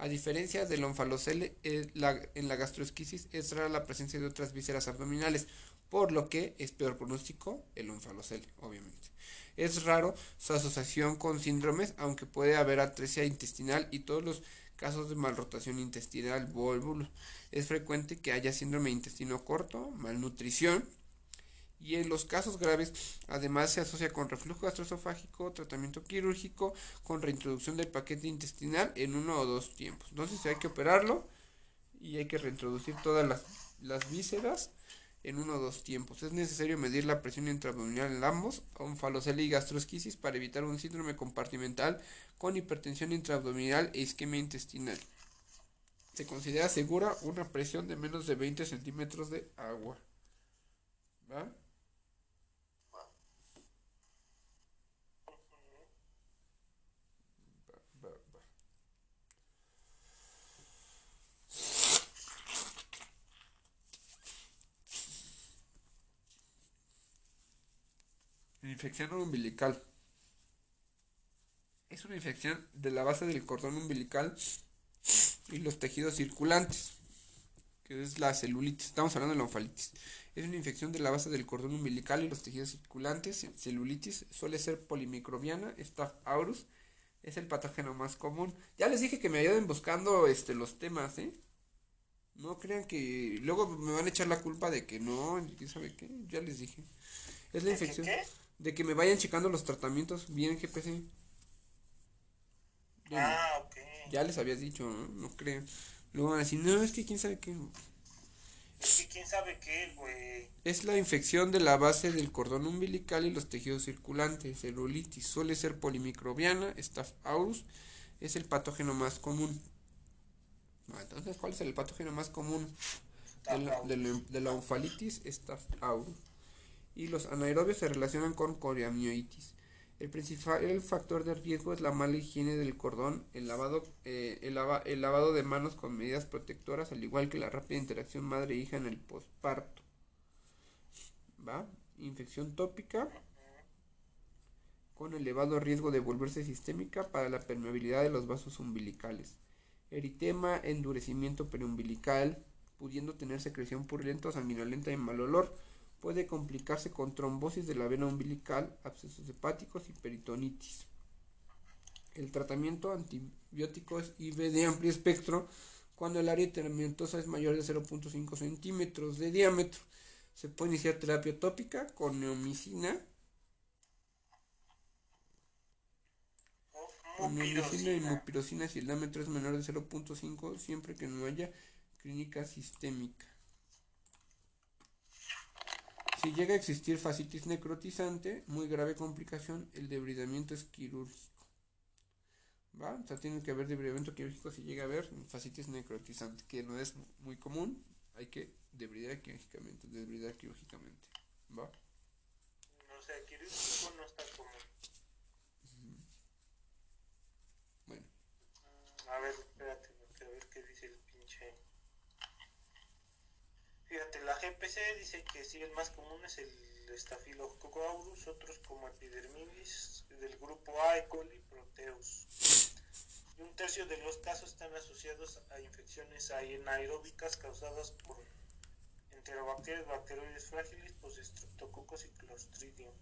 A diferencia del onfalocele, eh, en la gastrosquisis es rara la presencia de otras vísceras abdominales, por lo que es peor pronóstico el onfalocele, obviamente. Es raro su asociación con síndromes, aunque puede haber atresia intestinal y todos los casos de malrotación intestinal, volvulo. Es frecuente que haya síndrome de intestino corto, malnutrición, y en los casos graves además se asocia con reflujo gastroesofágico, tratamiento quirúrgico, con reintroducción del paquete intestinal en uno o dos tiempos. Entonces hay que operarlo y hay que reintroducir todas las, vísceras en uno o dos tiempos. Es necesario medir la presión intraabdominal en ambos, onfalocele y gastrosquisis, para evitar un síndrome compartimental con hipertensión intraabdominal e isquemia intestinal. Se considera segura una presión de menos de 20 centímetros de agua. ¿Va? Infección umbilical. Es una infección de la base del cordón umbilical y los tejidos circulantes, que es la celulitis. Estamos hablando de la onfalitis. Es una infección de la base del cordón umbilical y los tejidos circulantes. Celulitis suele ser polimicrobiana, Staph aureus. Es el patógeno más común. Ya les dije que me ayuden buscando este los temas, ¿eh? No crean que luego me van a echar la culpa de que no, ¿quién sabe qué? Ya les dije. Es la infección de que me vayan checando los tratamientos bien GPC. Ah, ok. Ya les habías dicho, ¿no? No creo. Luego van a decir, no, es que quién sabe qué. Es que quién sabe qué, güey. Es la infección de la base del cordón umbilical y los tejidos circulantes. Celulitis suele ser polimicrobiana. Staph aureus es el patógeno más común. Ah, entonces, ¿cuál es el patógeno más común de la, de la, de la onfalitis? Staph aureus y los anaerobios se relacionan con coriamioitis. El principal factor de riesgo es la mala higiene del cordón, el lavado, eh, el, lavado de manos con medidas protectoras, al igual que la rápida interacción madre-hija en el posparto. ¿Va? Infección tópica con elevado riesgo de volverse sistémica para la permeabilidad de los vasos umbilicales. Eritema, endurecimiento preumbilical, pudiendo tener secreción purulenta, sanguinolenta y mal olor Puede complicarse con trombosis de la vena umbilical, abscesos hepáticos y peritonitis. El tratamiento antibiótico es IV de amplio espectro cuando el área teramentosa es mayor de 0.5 centímetros de diámetro. Se puede iniciar terapia tópica con neomicina. neomicina y mupirocina si el diámetro es menor de 0.5 siempre que no haya clínica sistémica. Si llega a existir fascitis necrotizante, muy grave complicación, el debridamiento es quirúrgico. ¿Va? O sea, tiene que haber debridamiento quirúrgico si llega a haber fascitis necrotizante, que no es muy común, hay que debridar quirúrgicamente, debridar quirúrgicamente. ¿Va? No sé, quirúrgico no está común. Bueno. A ver, espérate, a ver qué dice el Fíjate, la GPC dice que sí, el más común es el Staphylococcus otros como Epidermidis, del grupo A, E. coli, Proteus. Y un tercio de los casos están asociados a infecciones anaeróbicas causadas por enterobacterias, bacteroides frágiles, pues Streptococcus y Clostridium.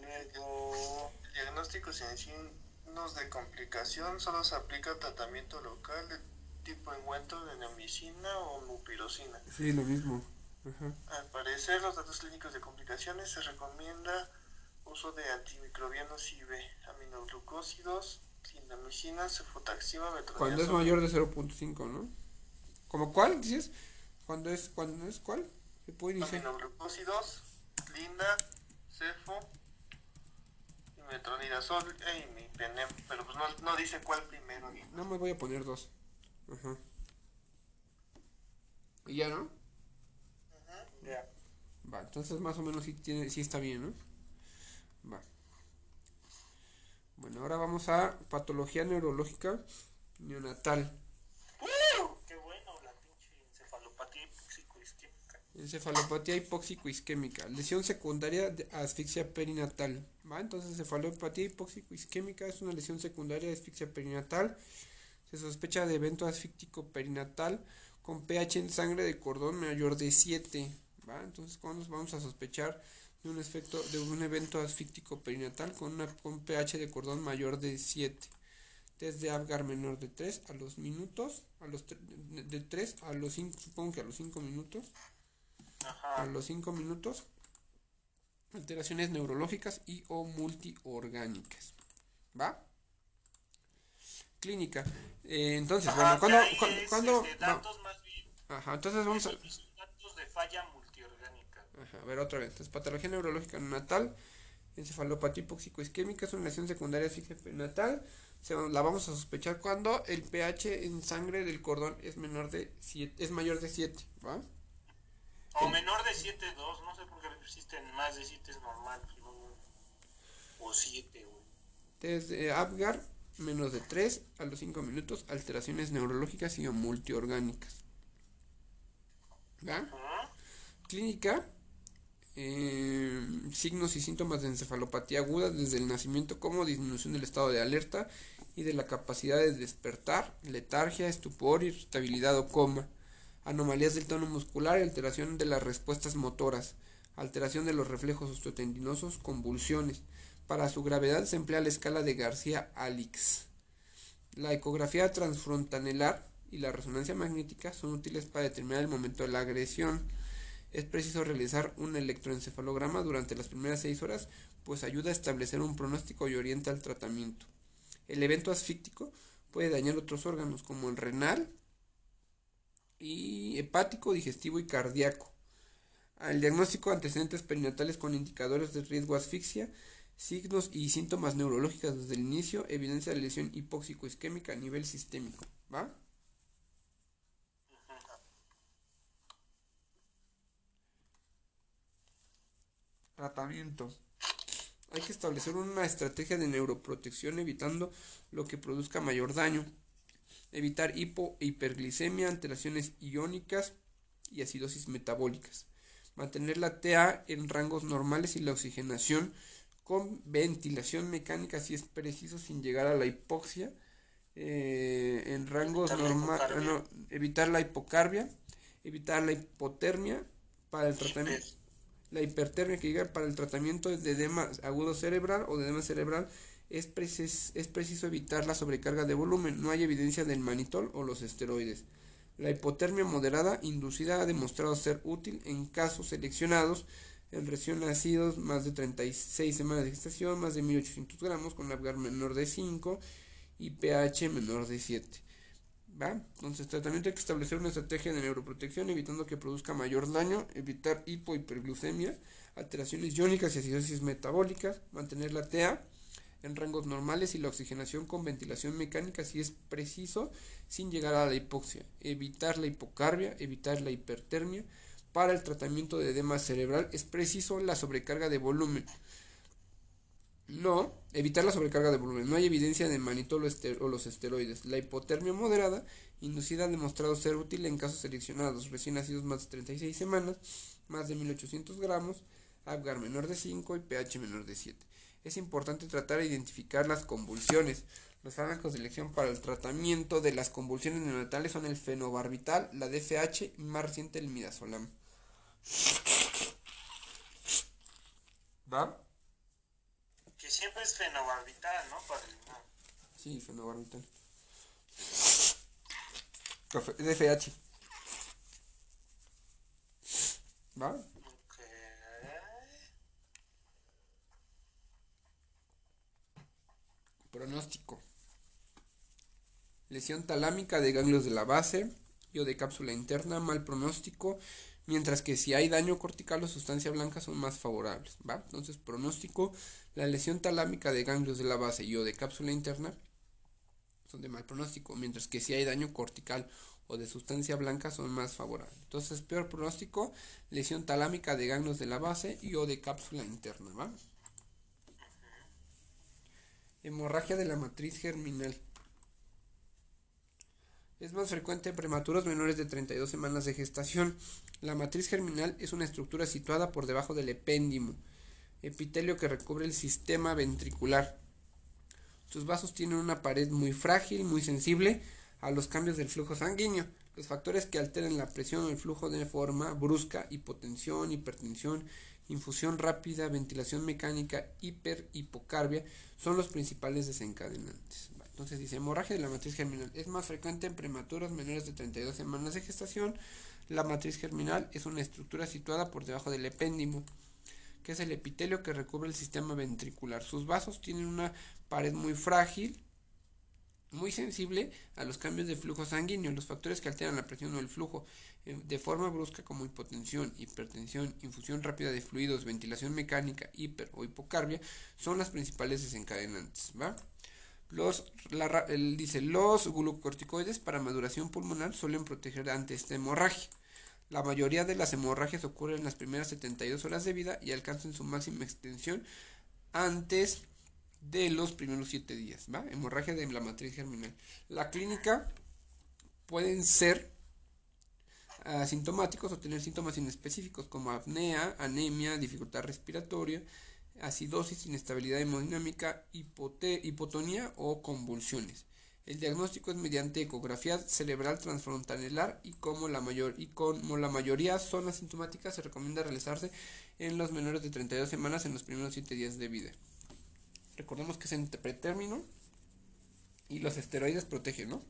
Luego... El diagnóstico sin signos de complicación solo se aplica tratamiento local tipo enguento de neomicina o mupirocina. Sí, lo mismo. Al parecer, los datos clínicos de complicaciones se recomienda uso de antimicrobianos y aminoglucósidos, clindamicina, cefotaxima, Cuando es mayor de 0.5, ¿no? ¿Como cuál dices? ¿Cuándo es, cuando es cuál? ¿Se puede Aminoglucósidos, clinda, cefo, metronidazol e imipenem, pero pues no, no dice cuál primero. No me voy a poner dos. Ajá. Y ya, ¿no? Ya. Va, entonces más o menos sí, tiene, sí está bien, ¿no? Va. Bueno, ahora vamos a patología neurológica neonatal. Qué bueno, la pinche encefalopatía hipóxico-isquémica. Encefalopatía hipóxico-isquémica. Lesión secundaria de asfixia perinatal. ¿Va? Entonces, encefalopatía hipóxico-isquémica es una lesión secundaria de asfixia perinatal. Se sospecha de evento asfíctico perinatal con pH en sangre de cordón mayor de 7. ¿Va? Entonces, ¿cuándo vamos a sospechar de un efecto de un evento asfíctico perinatal con una con pH de cordón mayor de 7? Test de Apgar menor de 3 a los minutos, a los de de 3 a los 5, supongo que a los 5 minutos. A los 5 minutos. Alteraciones neurológicas y o multiorgánicas. ¿Va? Clínica. Eh, entonces, Ajá, bueno, o sea, ¿cuándo, ahí cuándo, es, este, datos más bien. Ajá, entonces vamos a... datos de falla multiorgánica. Ajá, a ver otra vez. Entonces, patología neurológica neonatal, encefalopatía hipóxico-isquémica es una lesión secundaria perinatal. Se la vamos a sospechar cuando el pH en sangre del cordón es menor de 7, es mayor de 7, ¿va? O menor de 7.2, no sé por qué existen más de 7 es normal. ¿no? O 7, güey. Test de Apgar, menos de 3 a los 5 minutos, alteraciones neurológicas y multiorgánicas. Clínica, eh, signos y síntomas de encefalopatía aguda desde el nacimiento como disminución del estado de alerta y de la capacidad de despertar, letargia, estupor, irritabilidad o coma, anomalías del tono muscular alteración de las respuestas motoras, alteración de los reflejos osteotendinosos, convulsiones. Para su gravedad se emplea la escala de García-Alix. La ecografía transfrontanelar y la resonancia magnética son útiles para determinar el momento de la agresión. Es preciso realizar un electroencefalograma durante las primeras seis horas, pues ayuda a establecer un pronóstico y orienta al tratamiento. El evento asfíctico puede dañar otros órganos como el renal y hepático, digestivo y cardíaco. Al diagnóstico antecedentes perinatales con indicadores de riesgo asfixia, signos y síntomas neurológicos desde el inicio, evidencia de lesión hipóxico-isquémica a nivel sistémico. Tratamiento. Hay que establecer una estrategia de neuroprotección evitando lo que produzca mayor daño. Evitar hipo e hiperglicemia, alteraciones iónicas y acidosis metabólicas. Mantener la TA en rangos normales y la oxigenación con ventilación mecánica si es preciso sin llegar a la hipoxia. eh, en rangos normales. evitar la hipocarbia. Evitar la hipotermia para el tratamiento la hipertermia que llega para el tratamiento de edema agudo cerebral o de edema cerebral es, precis- es preciso evitar la sobrecarga de volumen. No hay evidencia del manitol o los esteroides. La hipotermia moderada inducida ha demostrado ser útil en casos seleccionados en recién nacidos, más de 36 semanas de gestación, más de 1800 gramos, con Apgar menor de 5 y pH menor de 7. ¿Va? Entonces, tratamiento hay que establecer una estrategia de neuroprotección evitando que produzca mayor daño, evitar hipo hiperglucemia, alteraciones iónicas y acidosis metabólicas, mantener la TA en rangos normales y la oxigenación con ventilación mecánica si es preciso sin llegar a la hipoxia, evitar la hipocarbia, evitar la hipertermia. Para el tratamiento de edema cerebral es preciso la sobrecarga de volumen. No, evitar la sobrecarga de volumen. No hay evidencia de manitol o, los esteroides. La hipotermia moderada inducida ha demostrado ser útil en casos seleccionados, recién nacidos más de 36 semanas, más de 1800 gramos, Apgar menor de 5 y pH menor de 7. Es importante tratar de identificar las convulsiones. Los fármacos de elección para el tratamiento de las convulsiones neonatales son el fenobarbital, la DFH y más reciente el midazolam. ¿Va? Que siempre es fenobarbital, ¿no? Para el no. Sí, fenobarbital. Profe- DFH. ¿Va? Ok. Pronóstico. Lesión talámica de ganglios de la base, yo de cápsula interna, mal pronóstico, mientras que si hay daño cortical o sustancia blanca son más favorables. Entonces, pronóstico, la lesión talámica de ganglios de la base y o de cápsula interna son de mal pronóstico, mientras que si hay daño cortical o de sustancia blanca son más favorables. Entonces, peor pronóstico, lesión talámica de ganglios de la base y o de cápsula interna, ¿va? Hemorragia de la matriz germinal. Es más frecuente en prematuros menores de 32 semanas de gestación. La matriz germinal es una estructura situada por debajo del epéndimo, epitelio que recubre el sistema ventricular. Sus vasos tienen una pared muy frágil, muy sensible a los cambios del flujo sanguíneo. Los factores que alteren la presión o el flujo de forma brusca, hipotensión, hipertensión, infusión rápida, ventilación mecánica, hiper, hipocarbia, son los principales desencadenantes. Entonces dice, hemorragia de la matriz germinal es más frecuente en prematuros menores de 32 semanas de gestación. La matriz germinal es una estructura situada por debajo del epéndimo, que es el epitelio que recubre el sistema ventricular. Sus vasos tienen una pared muy frágil, muy sensible a los cambios de flujo sanguíneo, los factores que alteran la presión o el flujo eh, de forma brusca como hipotensión, hipertensión, infusión rápida de fluidos, ventilación mecánica, hiper o hipocarbia son las principales desencadenantes, ¿va? Los, dice, los glucocorticoides para maduración pulmonar suelen proteger ante esta hemorragia. La mayoría de las hemorragias ocurren en las primeras 72 horas de vida y alcanzan su máxima extensión antes de los primeros 7 días. ¿va? Hemorragia de la matriz germinal. La clínica pueden ser asintomáticos o tener síntomas inespecíficos como apnea, anemia, dificultad respiratoria, acidosis, inestabilidad hemodinámica, hipotonía o convulsiones. El diagnóstico es mediante ecografía cerebral transfrontalar y como la mayor y como la mayoría son asintomáticas se recomienda realizarse en los menores de 32 semanas en los primeros 7 días de vida. Recordemos que es en pretérmino y los esteroides protegen, ¿no?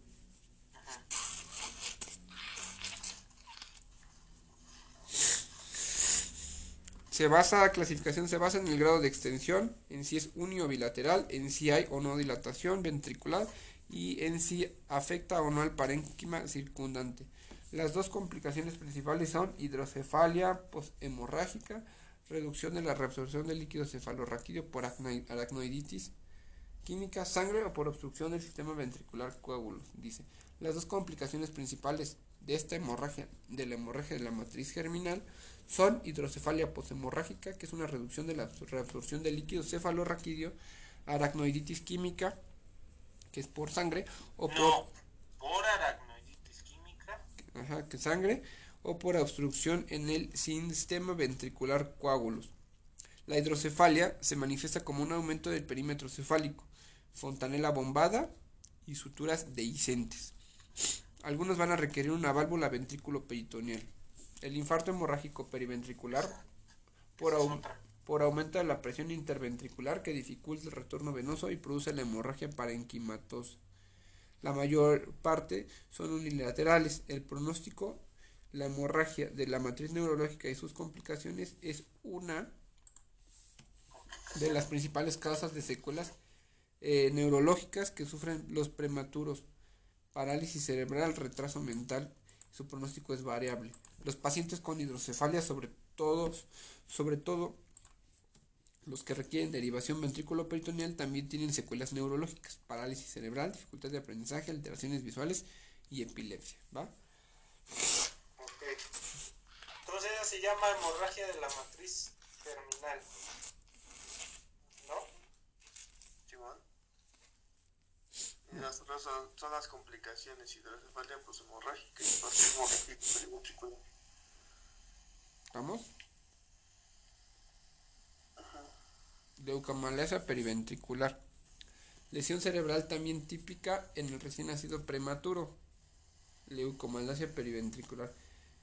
Se basa, la clasificación se basa en el grado de extensión, en si es unio bilateral, en si hay o no dilatación ventricular y en si afecta o no al parénquima circundante. Las dos complicaciones principales son hidrocefalia poshemorrágica, reducción de la reabsorción del líquido cefalorraquídeo por aracnoiditis química, sangre o por obstrucción del sistema ventricular coágulos, dice. Las dos complicaciones principales de esta hemorragia, de la hemorragia de la matriz germinal, son hidrocefalia poshemorrágica, que es una reducción de la reabsorción del líquido cefalorraquídeo, aracnoiditis química, que es por sangre, o por... por aracnoiditis química. Ajá, que sangre, o por obstrucción en el sistema ventricular coágulos. La hidrocefalia se manifiesta como un aumento del perímetro cefálico, fontanela bombada y suturas dehiscentes. Algunos van a requerir una válvula ventrículo peritoneal. El infarto hemorrágico periventricular por, aumento de la presión interventricular que dificulta el retorno venoso y produce la hemorragia parenquimatosa. La mayor parte son unilaterales. El pronóstico, la hemorragia de la matriz neurológica y sus complicaciones es una de las principales causas de secuelas eh, neurológicas que sufren los prematuros. Parálisis cerebral, retraso mental, su pronóstico es variable. Los pacientes con hidrocefalia, sobre todo, sobre todo los que requieren derivación ventrículo peritoneal, también tienen secuelas neurológicas, parálisis cerebral, dificultad de aprendizaje, alteraciones visuales y epilepsia. ¿va? Entonces se llama hemorragia de la matriz terminal. Y las otras son, son las complicaciones hidrocefalia pues hemorrágica y hemorrágico ¿Vamos? Leucomalacia periventricular. Lesión cerebral también típica en el recién nacido prematuro. Leucomalacia periventricular.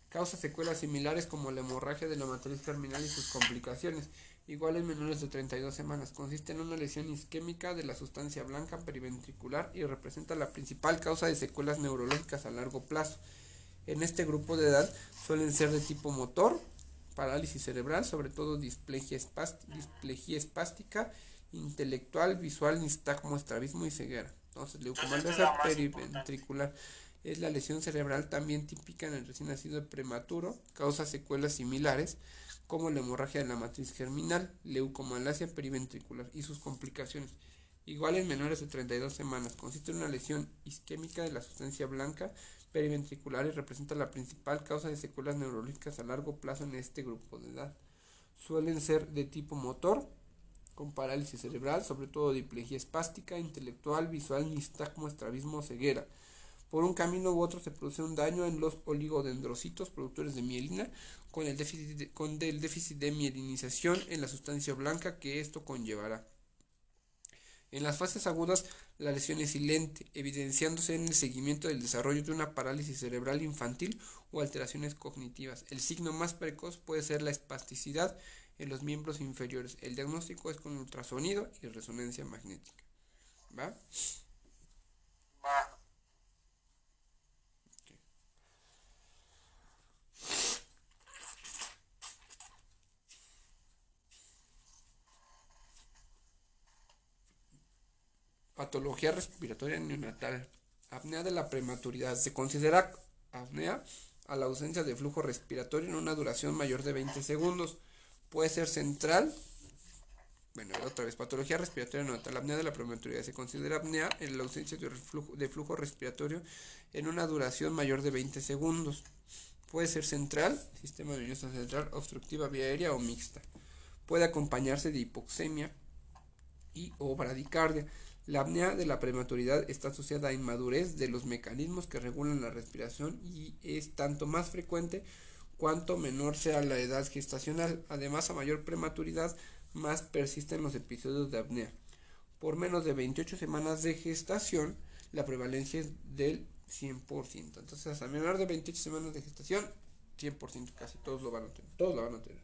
Causa secuelas similares como la hemorragia de la matriz terminal y sus complicaciones igual en menores de 32 semanas. Consiste en una lesión isquémica de la sustancia blanca periventricular y representa la principal causa de secuelas neurológicas a largo plazo. En este grupo de edad suelen ser de tipo motor, parálisis cerebral, sobre todo displegia, espástica, intelectual, visual, nistagmo, estrabismo y ceguera. Entonces, leucomalacia periventricular. es la lesión cerebral también típica en el recién nacido prematuro, causa secuelas similares como la hemorragia de la matriz germinal, leucomalacia periventricular y sus complicaciones. Igual en menores de 32 semanas, consiste en una lesión isquémica de la sustancia blanca periventricular y representa la principal causa de secuelas neurológicas a largo plazo en este grupo de edad. Suelen ser de tipo motor, con parálisis cerebral, sobre todo diplegia espástica, intelectual, visual, nistagmo, estrabismo o ceguera. Por un camino u otro se produce un daño en los oligodendrocitos productores de mielina con el déficit con el déficit de mielinización en la sustancia blanca que esto conllevará. En las fases agudas, la lesión es silente, evidenciándose en el seguimiento del desarrollo de una parálisis cerebral infantil o alteraciones cognitivas. El signo más precoz puede ser la espasticidad en los miembros inferiores. El diagnóstico es con ultrasonido y resonancia magnética. ¿Va? Patología respiratoria neonatal. Apnea de la prematuridad. Se considera apnea a la ausencia de flujo respiratorio en una duración mayor de 20 segundos puede ser central. Bueno, otra vez, patología respiratoria nota. La apnea de la prematuridad se considera apnea en la ausencia de flujo, respiratorio en una duración mayor de 20 segundos. Puede ser central, sistema nervioso central, obstructiva vía aérea o mixta. Puede acompañarse de hipoxemia y o bradicardia. La apnea de la prematuridad está asociada a inmadurez de los mecanismos que regulan la respiración y es tanto más frecuente cuanto menor sea la edad gestacional. Además, a mayor prematuridad, más persisten los episodios de apnea. Por menos de 28 semanas de gestación, la prevalencia es del 100%. Entonces, a menor de 28 semanas de gestación, 100%, casi todos lo van a tener. Todos lo van a tener.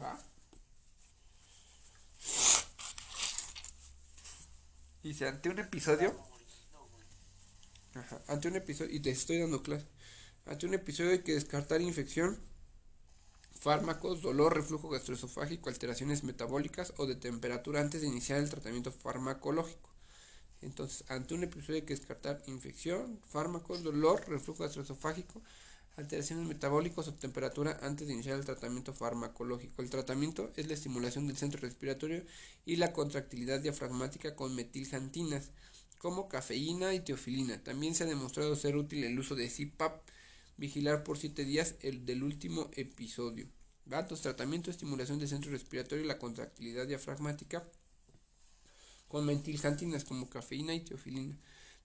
¿Va? Dice, ante un episodio ante un episodio, y te estoy dando clase, ante un episodio hay que descartar infección, fármacos, dolor, reflujo gastroesofágico, alteraciones metabólicas o de temperatura antes de iniciar el tratamiento farmacológico. Entonces, ante un episodio hay que descartar infección, fármacos, dolor, reflujo gastroesofágico, alteraciones metabólicas o temperatura antes de iniciar el tratamiento farmacológico. El tratamiento es la estimulación del centro respiratorio y la contractilidad diafragmática con metiljantinas como cafeína y teofilina. También se ha demostrado ser útil el uso de CPAP, vigilar por 7 días el del último episodio. Datos, tratamiento, estimulación del centro respiratorio y la contractilidad diafragmática con metiljantinas como cafeína y teofilina.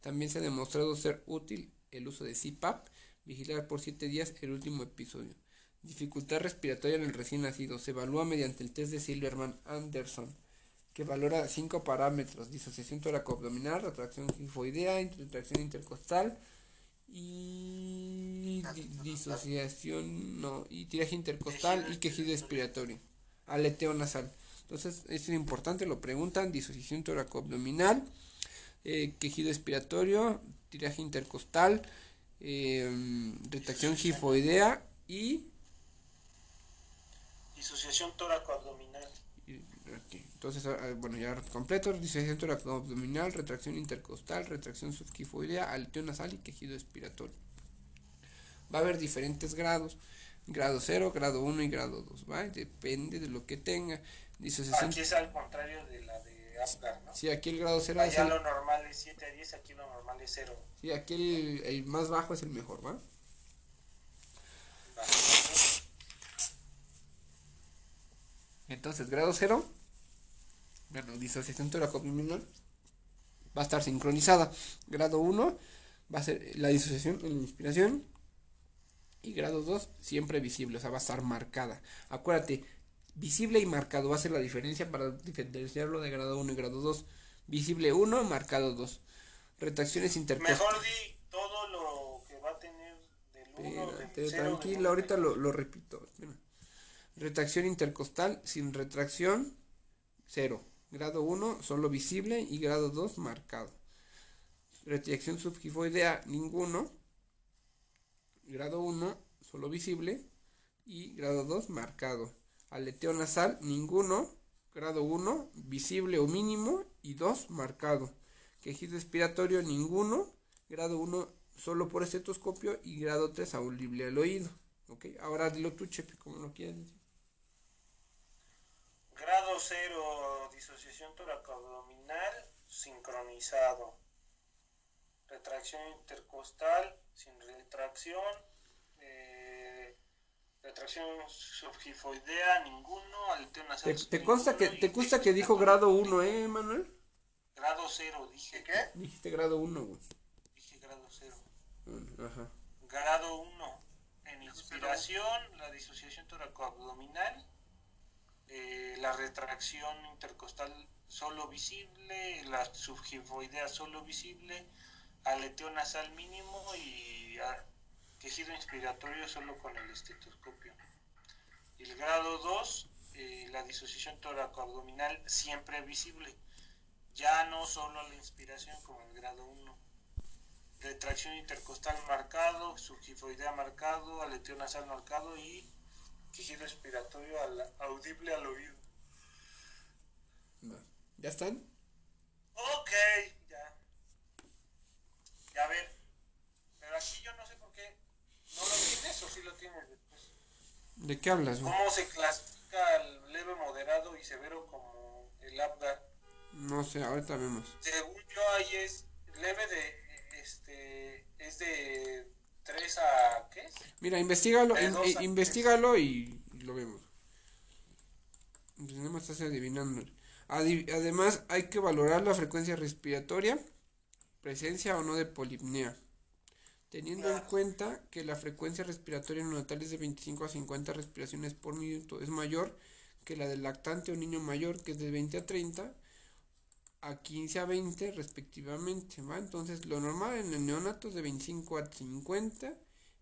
También se ha demostrado ser útil el uso de CPAP, vigilar por 7 días el último episodio. Dificultad respiratoria en el recién nacido. Se evalúa mediante el test de Silverman Anderson que valora cinco parámetros, disociación toracoabdominal, retracción gifoidea, retracción intercostal y disociación, no, y tiraje intercostal y quejido expiratorio, aleteo nasal. Entonces, es importante, lo preguntan, disociación toracoabdominal, eh, quejido expiratorio, tiraje intercostal, eh, retracción gifoidea y disociación toracoabdominal. Entonces, ah, bueno, ya completo, disociación abdominal, retracción intercostal, retracción subquifoidea, aleteo nasal y quejido expiratorio. Va a haber diferentes grados, grado 0, grado 1 y grado 2, ¿va? Depende de lo que tenga. Disociación... Aquí es al contrario de la de Apgar, ¿no? Sí, aquí el grado 0 es el... lo normal es 7 a 10, aquí lo normal es 0. Sí, aquí el, el más bajo es el mejor, ¿va? Entonces, grado 0 bueno, disociación toracoabdominal va a estar sincronizada. Grado 1 va a ser la disociación en la inspiración y grado 2 siempre visible, o sea, va a estar marcada. Acuérdate, visible y marcado va a ser la diferencia para diferenciarlo de grado 1 y grado 2. Visible 1, marcado 2. Retracciones intercostales. Mejor di todo lo que va a tener del 1 del Tranquilo, ahorita lo, lo repito. Retracción intercostal sin retracción, 0. Grado 1 solo visible y grado 2 marcado. Retracción subgifoidea ninguno. Grado 1 solo visible y grado 2 marcado. Aleteo nasal ninguno. Grado 1 visible o mínimo y 2 marcado. Quejido expiratorio ninguno. Grado 1 solo por estetoscopio y grado 3 audible al oído. Ok, ahora dilo tú, Chepe, como lo quieras decir. Grado 0, disociación toracoabdominal sincronizado. Retracción intercostal sin retracción. Retracción subgifoidea, ninguno. Aleteo ¿Te, te consta que, te consta que dijo grado 1, eh, Manuel? Grado 0, dije. ¿Qué? Dijiste grado 1, güey. Dije grado 0. Ajá. Grado 1. En inspiración, la disociación toracoabdominal. Eh, la retracción intercostal solo visible, la subgifoidea solo visible, aleteo nasal mínimo y quejido inspiratorio solo con el estetoscopio. El grado 2, eh, la disociación toracoabdominal siempre visible, ya no solo la inspiración como el grado 1. Retracción intercostal marcado, subgifoidea marcado, aleteo nasal marcado y quejido respiratorio al, audible al oído. ¿Ya están? Ok, ya. Ya ver. Pero aquí yo no sé. ¿No lo tienes o sí lo tienes después? ¿De qué hablas, güey? ¿Cómo se clasifica el leve, moderado y severo como el APGAR? No sé, ahorita vemos. Según yo ahí es leve de este es de 3 a ¿qué? Mira, investigalo, in- dos a investigalo y, y lo vemos. Pues nada más estás adivinando. Adi- además, hay que valorar la frecuencia respiratoria, presencia o no de polipnea. Teniendo en cuenta que la frecuencia respiratoria neonatal es de 25 a 50 respiraciones por minuto, es mayor que la del lactante o niño mayor, que es de 20 a 30 a 15 a 20 respectivamente, ¿va? Entonces, lo normal en el neonato es de 25 a 50,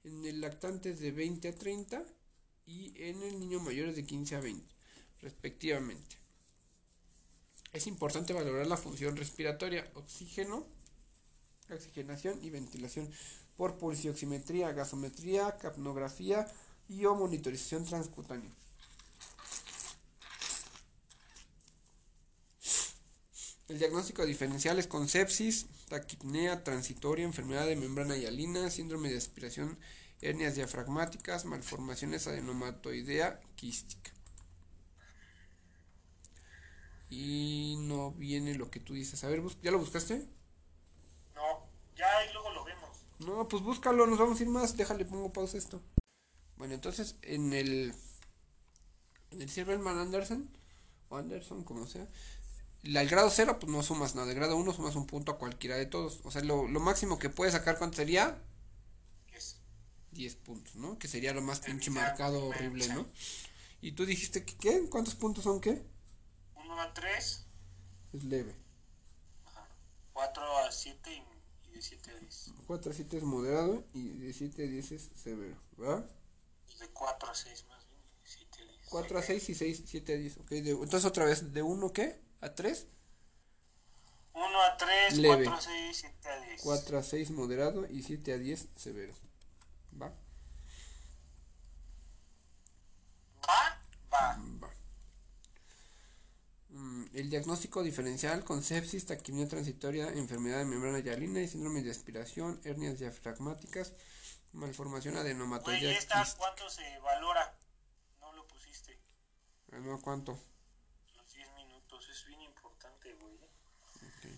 en el lactante es de 20 a 30 y en el niño mayor es de 15 a 20 respectivamente. Es importante valorar la función respiratoria, oxígeno, oxigenación y ventilación por pulsioximetría, gasometría, capnografía y o monitorización transcutánea. El diagnóstico diferencial es con sepsis, taquipnea transitoria, enfermedad de membrana hialina, síndrome de aspiración, hernias diafragmáticas, malformaciones adenomatoidea quística. Y no viene lo que tú dices. A ver, ¿ya lo buscaste? No, ya y luego. No, pues búscalo, nos vamos a ir más. Déjale, pongo pausa esto. Bueno, entonces en el. En el Silverman Anderson, o Anderson, como sea. La, el grado 0, pues no sumas nada. El grado 1 sumas un punto a cualquiera de todos. O sea, lo, lo máximo que puedes sacar, ¿cuánto sería? ¿Qué es? 10 puntos, ¿no? Que sería lo más pinche marcado, horrible, ¿no? Y tú dijiste que, ¿qué? ¿Cuántos puntos son qué? 1 a 3, Es leve. 4 a 7 y, y de 7 a 10. 4 a 7 es moderado y de 7 a 10 es severo, ¿verdad? De 4 a 6 más bien, y de 7 a 10. 4 a 6 y 6, 7 a 10. Ok, de- entonces otra vez, ¿de 1 qué? ¿A 3? 1 a 3, Leve. 4 a 6, 7 a 10. 4 a 6 moderado y 7 a 10 severo. ¿Va? ¿Va? Va. Mm, el diagnóstico diferencial con sepsis, taquimia transitoria, enfermedad de membrana hialina y síndrome de aspiración, hernias diafragmáticas, malformación adenomatoidea ¿esta quística. cuánto se valora? No lo pusiste. Ah, no, ¿cuánto? Los 10 minutos, es bien importante, güey.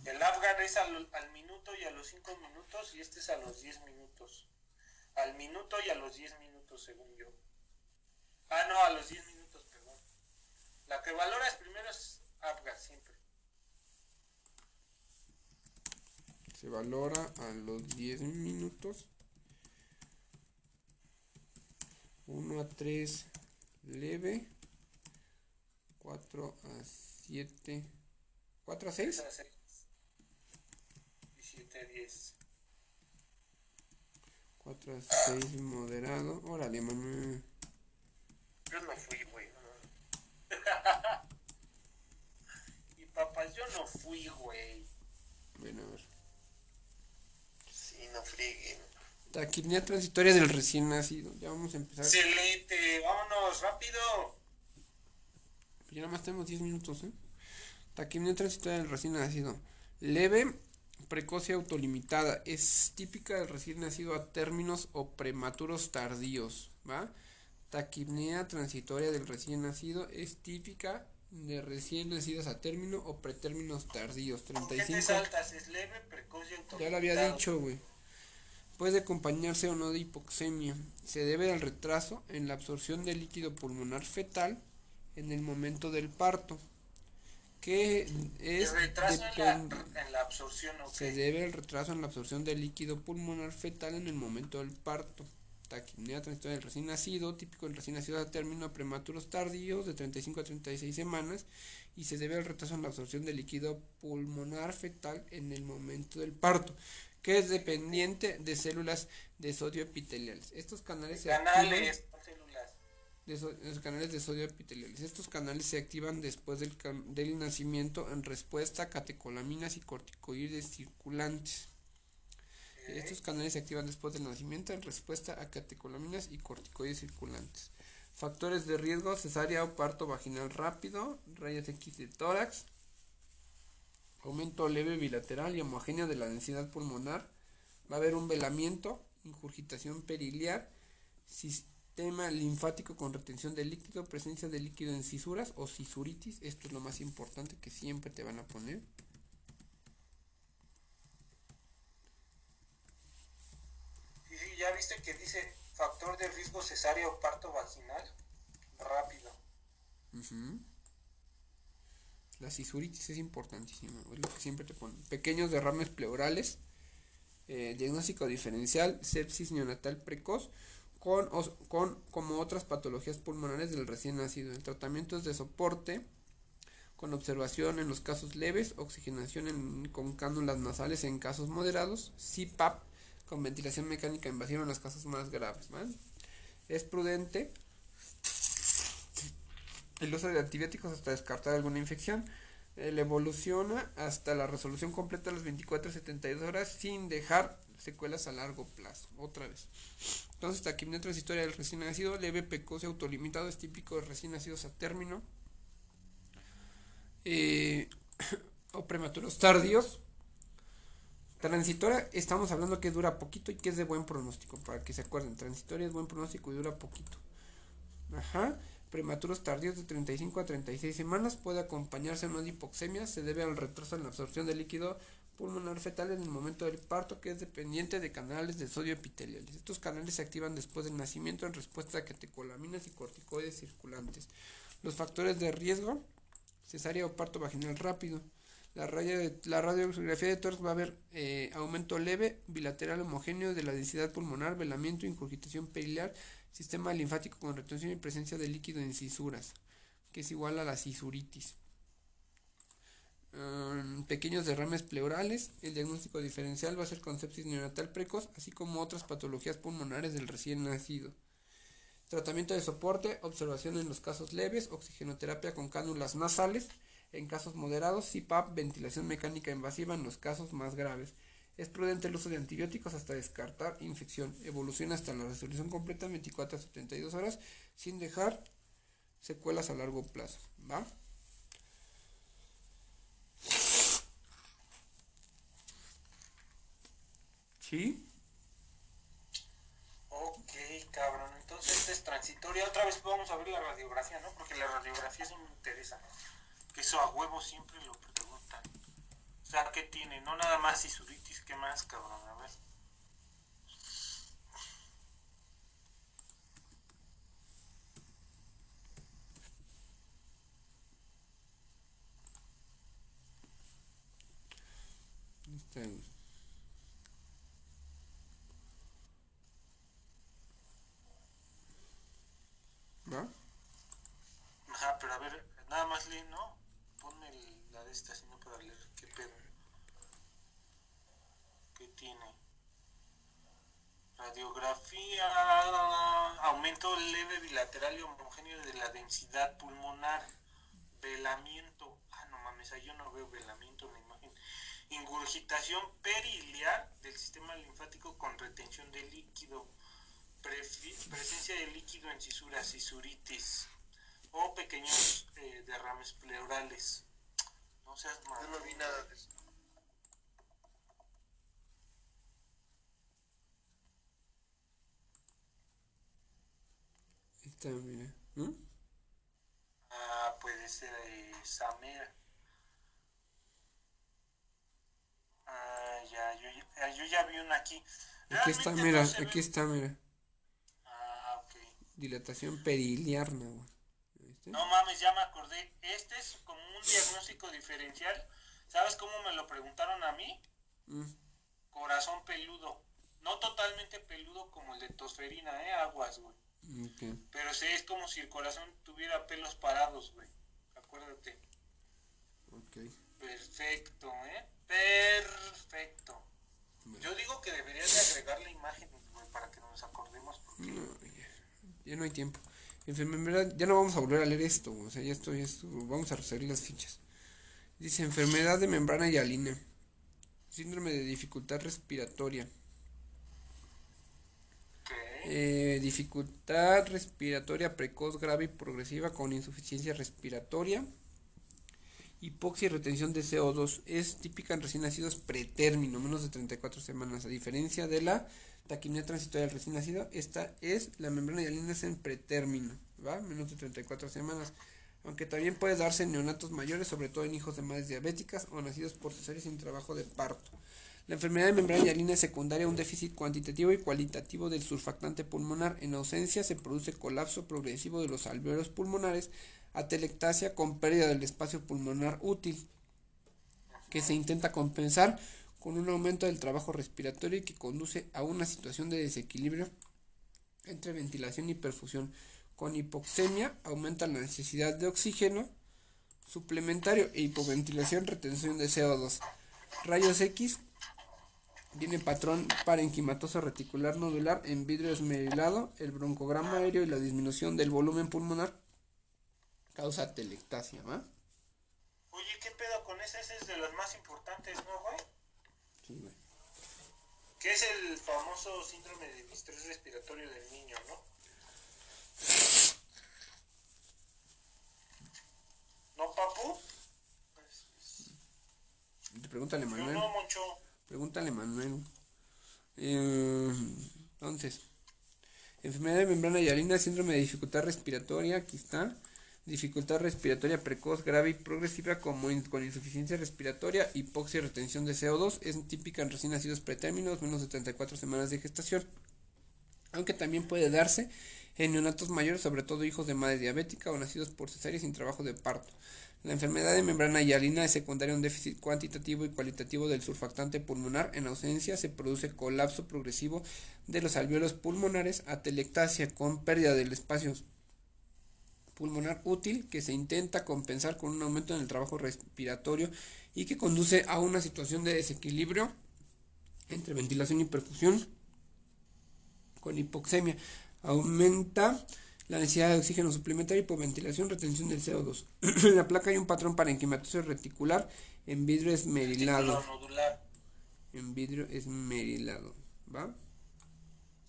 El Afgan es al, al minuto y a los 5 minutos y este es a los 10 minutos. Al minuto y a los 10 minutos, según yo. Ah, no, a los 10 minutos, perdón. La que valoras primero es Siempre. Se valora a los 10 minutos. 1 a 3 leve. 4 a 7. 4 a 6. 17 a 10. 4 a 6 moderado. Órale, Manuel. Yo no fui, güey. y papás, yo no fui, güey. Bueno, a ver. Sí, no frieguen. Taquipnea transitoria del recién nacido. Ya vamos a empezar. Excelente, vámonos, rápido. Ya nada más tenemos 10 minutos, ¿eh? Taquipnea transitoria del recién nacido. Leve precoz y autolimitada. Es típica del recién nacido a términos o prematuros tardíos, ¿va? Taquipnea transitoria del recién nacido es típica de recién nacidos a término o pretérminos tardíos. 35. altas? ¿Es leve, precoz y Ya lo había dicho, güey. Puede acompañarse o no de hipoxemia. Se debe al retraso en la absorción de líquido pulmonar fetal en el momento del parto. Que es retraso en la, absorción, Se debe al retraso en la absorción de líquido pulmonar fetal en el momento del parto. Taquipnea transitoria del recién nacido, típico del recién nacido a término prematuros tardíos de 35 a 36 semanas y se debe al retraso en la absorción de líquido pulmonar fetal en el momento del parto que es dependiente de células de sodio epiteliales. Estos canales se canales, De canales de sodio epiteliales. Estos canales se activan después del, del nacimiento en respuesta a catecolaminas y corticoides circulantes. Estos canales se activan después del nacimiento en respuesta a catecolaminas y corticoides circulantes. Factores de riesgo, cesárea o parto vaginal rápido, rayos X de tórax, aumento leve bilateral y homogéneo de la densidad pulmonar, va a haber un velamiento, ingurgitación periliar, sistema linfático con retención de líquido, presencia de líquido en cisuras o cisuritis, esto es lo más importante que siempre te van a poner. Ya viste que dice factor de riesgo cesárea o parto vaginal rápido. La cisuritis es importantísima, es lo que siempre te ponen. Pequeños derrames pleurales, eh, diagnóstico diferencial, sepsis neonatal precoz, con, con como otras patologías pulmonares del recién nacido. El tratamiento es de soporte, con observación en los casos leves, oxigenación con cánulas nasales en casos moderados, CPAP con ventilación mecánica invasiva en los casos más graves. Es prudente el uso de antibióticos hasta descartar alguna infección. Él evoluciona hasta la resolución completa a las 24 72 horas sin dejar secuelas a largo plazo. Otra vez. Entonces, taquipnea transitoria del recién nacido, leve, precoz y autolimitado, es típico de recién nacidos a término. Eh, (coughs) o prematuros tardíos. Transitoria, estamos hablando que dura poquito y que es de buen pronóstico, para que se acuerden. Transitoria es buen pronóstico y dura poquito. Ajá prematuros tardíos de 35 a 36 semanas puede acompañarse una hipoxemia, se debe al retraso en la absorción de líquido pulmonar fetal en el momento del parto que es dependiente de canales de sodio epiteliales. Estos canales se activan después del nacimiento en respuesta a catecolaminas y corticoides circulantes. Los factores de riesgo, cesárea o parto vaginal rápido. La, la radiografía de tórax va a haber eh, aumento leve, bilateral homogéneo de la densidad pulmonar, velamiento, incurgitación periliar, Sistema linfático con retención y presencia de líquido en cisuras, que es igual a la cisuritis. pequeños derrames pleurales. El diagnóstico diferencial va a ser con sepsis neonatal precoz, así como otras patologías pulmonares del recién nacido. Tratamiento de soporte, observación en los casos leves, oxigenoterapia con cánulas nasales, en casos moderados, CPAP, ventilación mecánica invasiva en los casos más graves. Es prudente el uso de antibióticos hasta descartar infección. Evoluciona hasta la resolución completa en 24 a 72 horas sin dejar secuelas a largo plazo. ¿Va? ¿Sí? Ok, cabrón. Entonces esta es transitoria. Otra vez vamos a ver la radiografía, ¿no? Porque la radiografía sí me interesa. Que eso a huevo siempre lo preguntan. O sea, ¿qué tiene? No nada más isuritis, ¿qué más, cabrón? A ver. Este... ¿Va? Ajá, pero a ver, nada más lee, ¿no? Si no para leer qué pedo. ¿Qué tiene? Radiografía, aumento leve bilateral y homogéneo de la densidad pulmonar, velamiento, ah no mames, yo no veo velamiento en la imagen, ingurgitación periliar del sistema linfático con retención de líquido, presencia de líquido en cisuras, cisuritis o pequeños eh, derrames pleurales. No seas malo. Yo no vi nada de eso. Ahí está, mira. ¿Mm? Ah, puede ser de Samir. Ah, ya, yo, ya, ah, yo ya vi una aquí. Aquí está, mira, aquí está, mira. Ah, ok. Dilatación periliarna, güey. No mames, ya me acordé. Este es como un diagnóstico diferencial. ¿Sabes cómo me lo preguntaron a mí? Mm, Corazón peludo. No totalmente peludo como el de tosferina, ¿eh? Aguas, güey. Pero sí es como si el corazón tuviera pelos parados, güey. Acuérdate. Ok. Perfecto, ¿eh? Perfecto. Bueno. Yo digo que deberías de agregar la imagen, güey, para que nos acordemos. Porque... No, ya, ya no hay tiempo. Enfermedad, ya no vamos a volver a leer esto, o sea, ya esto, ya esto, vamos a reseguir las fichas. Dice enfermedad de membrana hialina, síndrome de dificultad respiratoria, eh, dificultad respiratoria precoz, grave y progresiva con insuficiencia respiratoria, hipoxia y retención de CO2. Es típica en recién nacidos pretérmino, menos de 34 semanas. A diferencia de la taquimia transitoria del recién nacido, esta es la membrana hialina en pretérmino, ¿va? Menos de 34 semanas. Aunque también puede darse en neonatos mayores, sobre todo en hijos de madres diabéticas o nacidos por cesárea sin trabajo de parto. La enfermedad de membrana hialina es secundaria a un déficit cuantitativo y cualitativo del surfactante pulmonar. En ausencia se produce colapso progresivo de los alveolos pulmonares, atelectasia con pérdida del espacio pulmonar útil, que se intenta compensar con un aumento del trabajo respiratorio y que conduce a una situación de desequilibrio entre ventilación y perfusión. Con hipoxemia aumenta la necesidad de oxígeno suplementario e hipoventilación, retención de CO2. Rayos X tiene patrón parenquimatoso reticular nodular en vidrio esmerilado, el broncograma aéreo y la disminución del volumen pulmonar causa telectasia, ¿va? Oye, ¿qué pedo con ese? Ese es de los más importantes, ¿no, güey? Sí, güey. Que es el famoso síndrome de distrés respiratorio del niño, ¿no? (laughs) ¿No, papu? Pregúntale, Manuel. no, Moncho. Pregúntale, Manuel. Eh, entonces, enfermedad de membrana hialina, síndrome de dificultad respiratoria, aquí está. Dificultad respiratoria precoz, grave y progresiva como con insuficiencia respiratoria, hipoxia y retención de CO2. Es típica en recién nacidos pretérminos, menos de 34 semanas de gestación. Aunque también puede darse en neonatos mayores, sobre todo hijos de madre diabética o nacidos por cesárea sin trabajo de parto. La enfermedad de membrana hialina es secundaria a un déficit cuantitativo y cualitativo del surfactante pulmonar. En ausencia se produce colapso progresivo de los alveolos pulmonares, atelectasia con pérdida del espacio pulmonar útil que se intenta compensar con un aumento en el trabajo respiratorio y que conduce a una situación de desequilibrio entre ventilación y perfusión con hipoxemia. Aumenta la necesidad de oxígeno suplementario, hipoventilación, retención del CO2. (clears throat) en la placa hay un patrón parenquimatoso reticular en vidrio esmerilado. En vidrio esmerilado. ¿Va?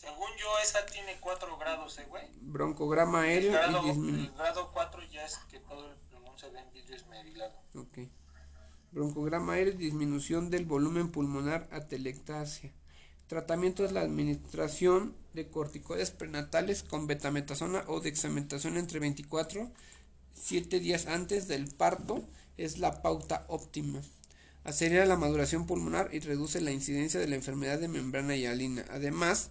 Según yo, esa tiene 4 grados, ¿eh, güey? Broncograma El aéreo grado, y el grado 4 ya es que todo el pulmón se ve en vidrio esmerilado. Ok. Broncograma aéreo y disminución del volumen pulmonar atelectasia. Tratamiento es la administración de corticoides prenatales con betametasona o dexametasona entre 24 7 días antes del parto es la pauta óptima. Acelera la maduración pulmonar y reduce la incidencia de la enfermedad de membrana hialina. Además,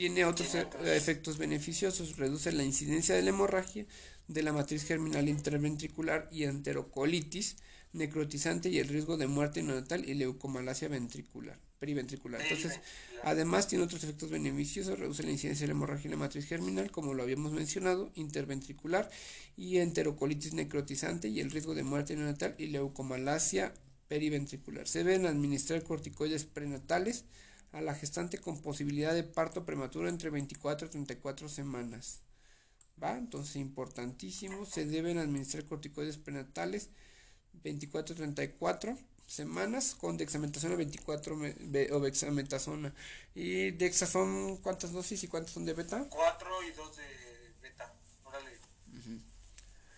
tiene otros e- efectos beneficiosos, reduce la incidencia de la hemorragia de la matriz germinal interventricular y enterocolitis necrotizante y el riesgo de muerte neonatal y leucomalacia ventricular, periventricular. Entonces, además tiene otros efectos beneficiosos, reduce la incidencia de la hemorragia en la matriz germinal, como lo habíamos mencionado, interventricular y enterocolitis necrotizante y el riesgo de muerte neonatal y leucomalacia periventricular. Se deben administrar corticoides prenatales a la gestante con posibilidad de parto prematuro entre 24 y 34 semanas. ¿Va? Entonces, importantísimo, se deben administrar corticoides prenatales 24 34 semanas con dexametasona 24 me- be- o dexametasona. ¿Y dexa son cuántas dosis y cuántas son de beta? 4 y 2 de beta. Órale.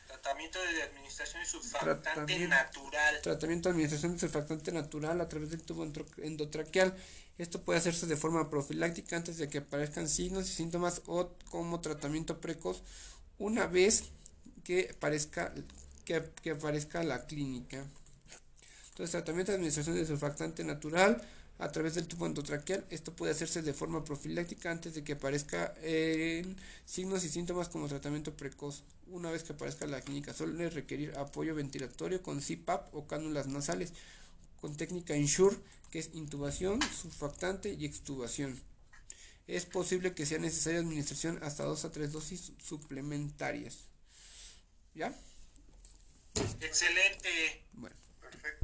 Tratamiento de administración de surfactante Tratamiento. natural. Tratamiento de administración de surfactante natural a través del tubo endotraqueal. Esto puede hacerse de forma profiláctica antes de que aparezcan signos y síntomas o como tratamiento precoz una vez que aparezca, que, que aparezca la clínica. Entonces, tratamiento de administración de surfactante natural a través del tubo endotraqueal. Esto puede hacerse de forma profiláctica antes de que aparezca signos y síntomas como tratamiento precoz. Una vez que aparezca la clínica, suele requerir apoyo ventilatorio con CPAP o cánulas nasales con técnica INSURE, que es intubación, surfactante y extubación. Es posible que sea necesaria administración hasta 2 a 3 dosis suplementarias. ¿Ya? Excelente. Bueno. Perfecto.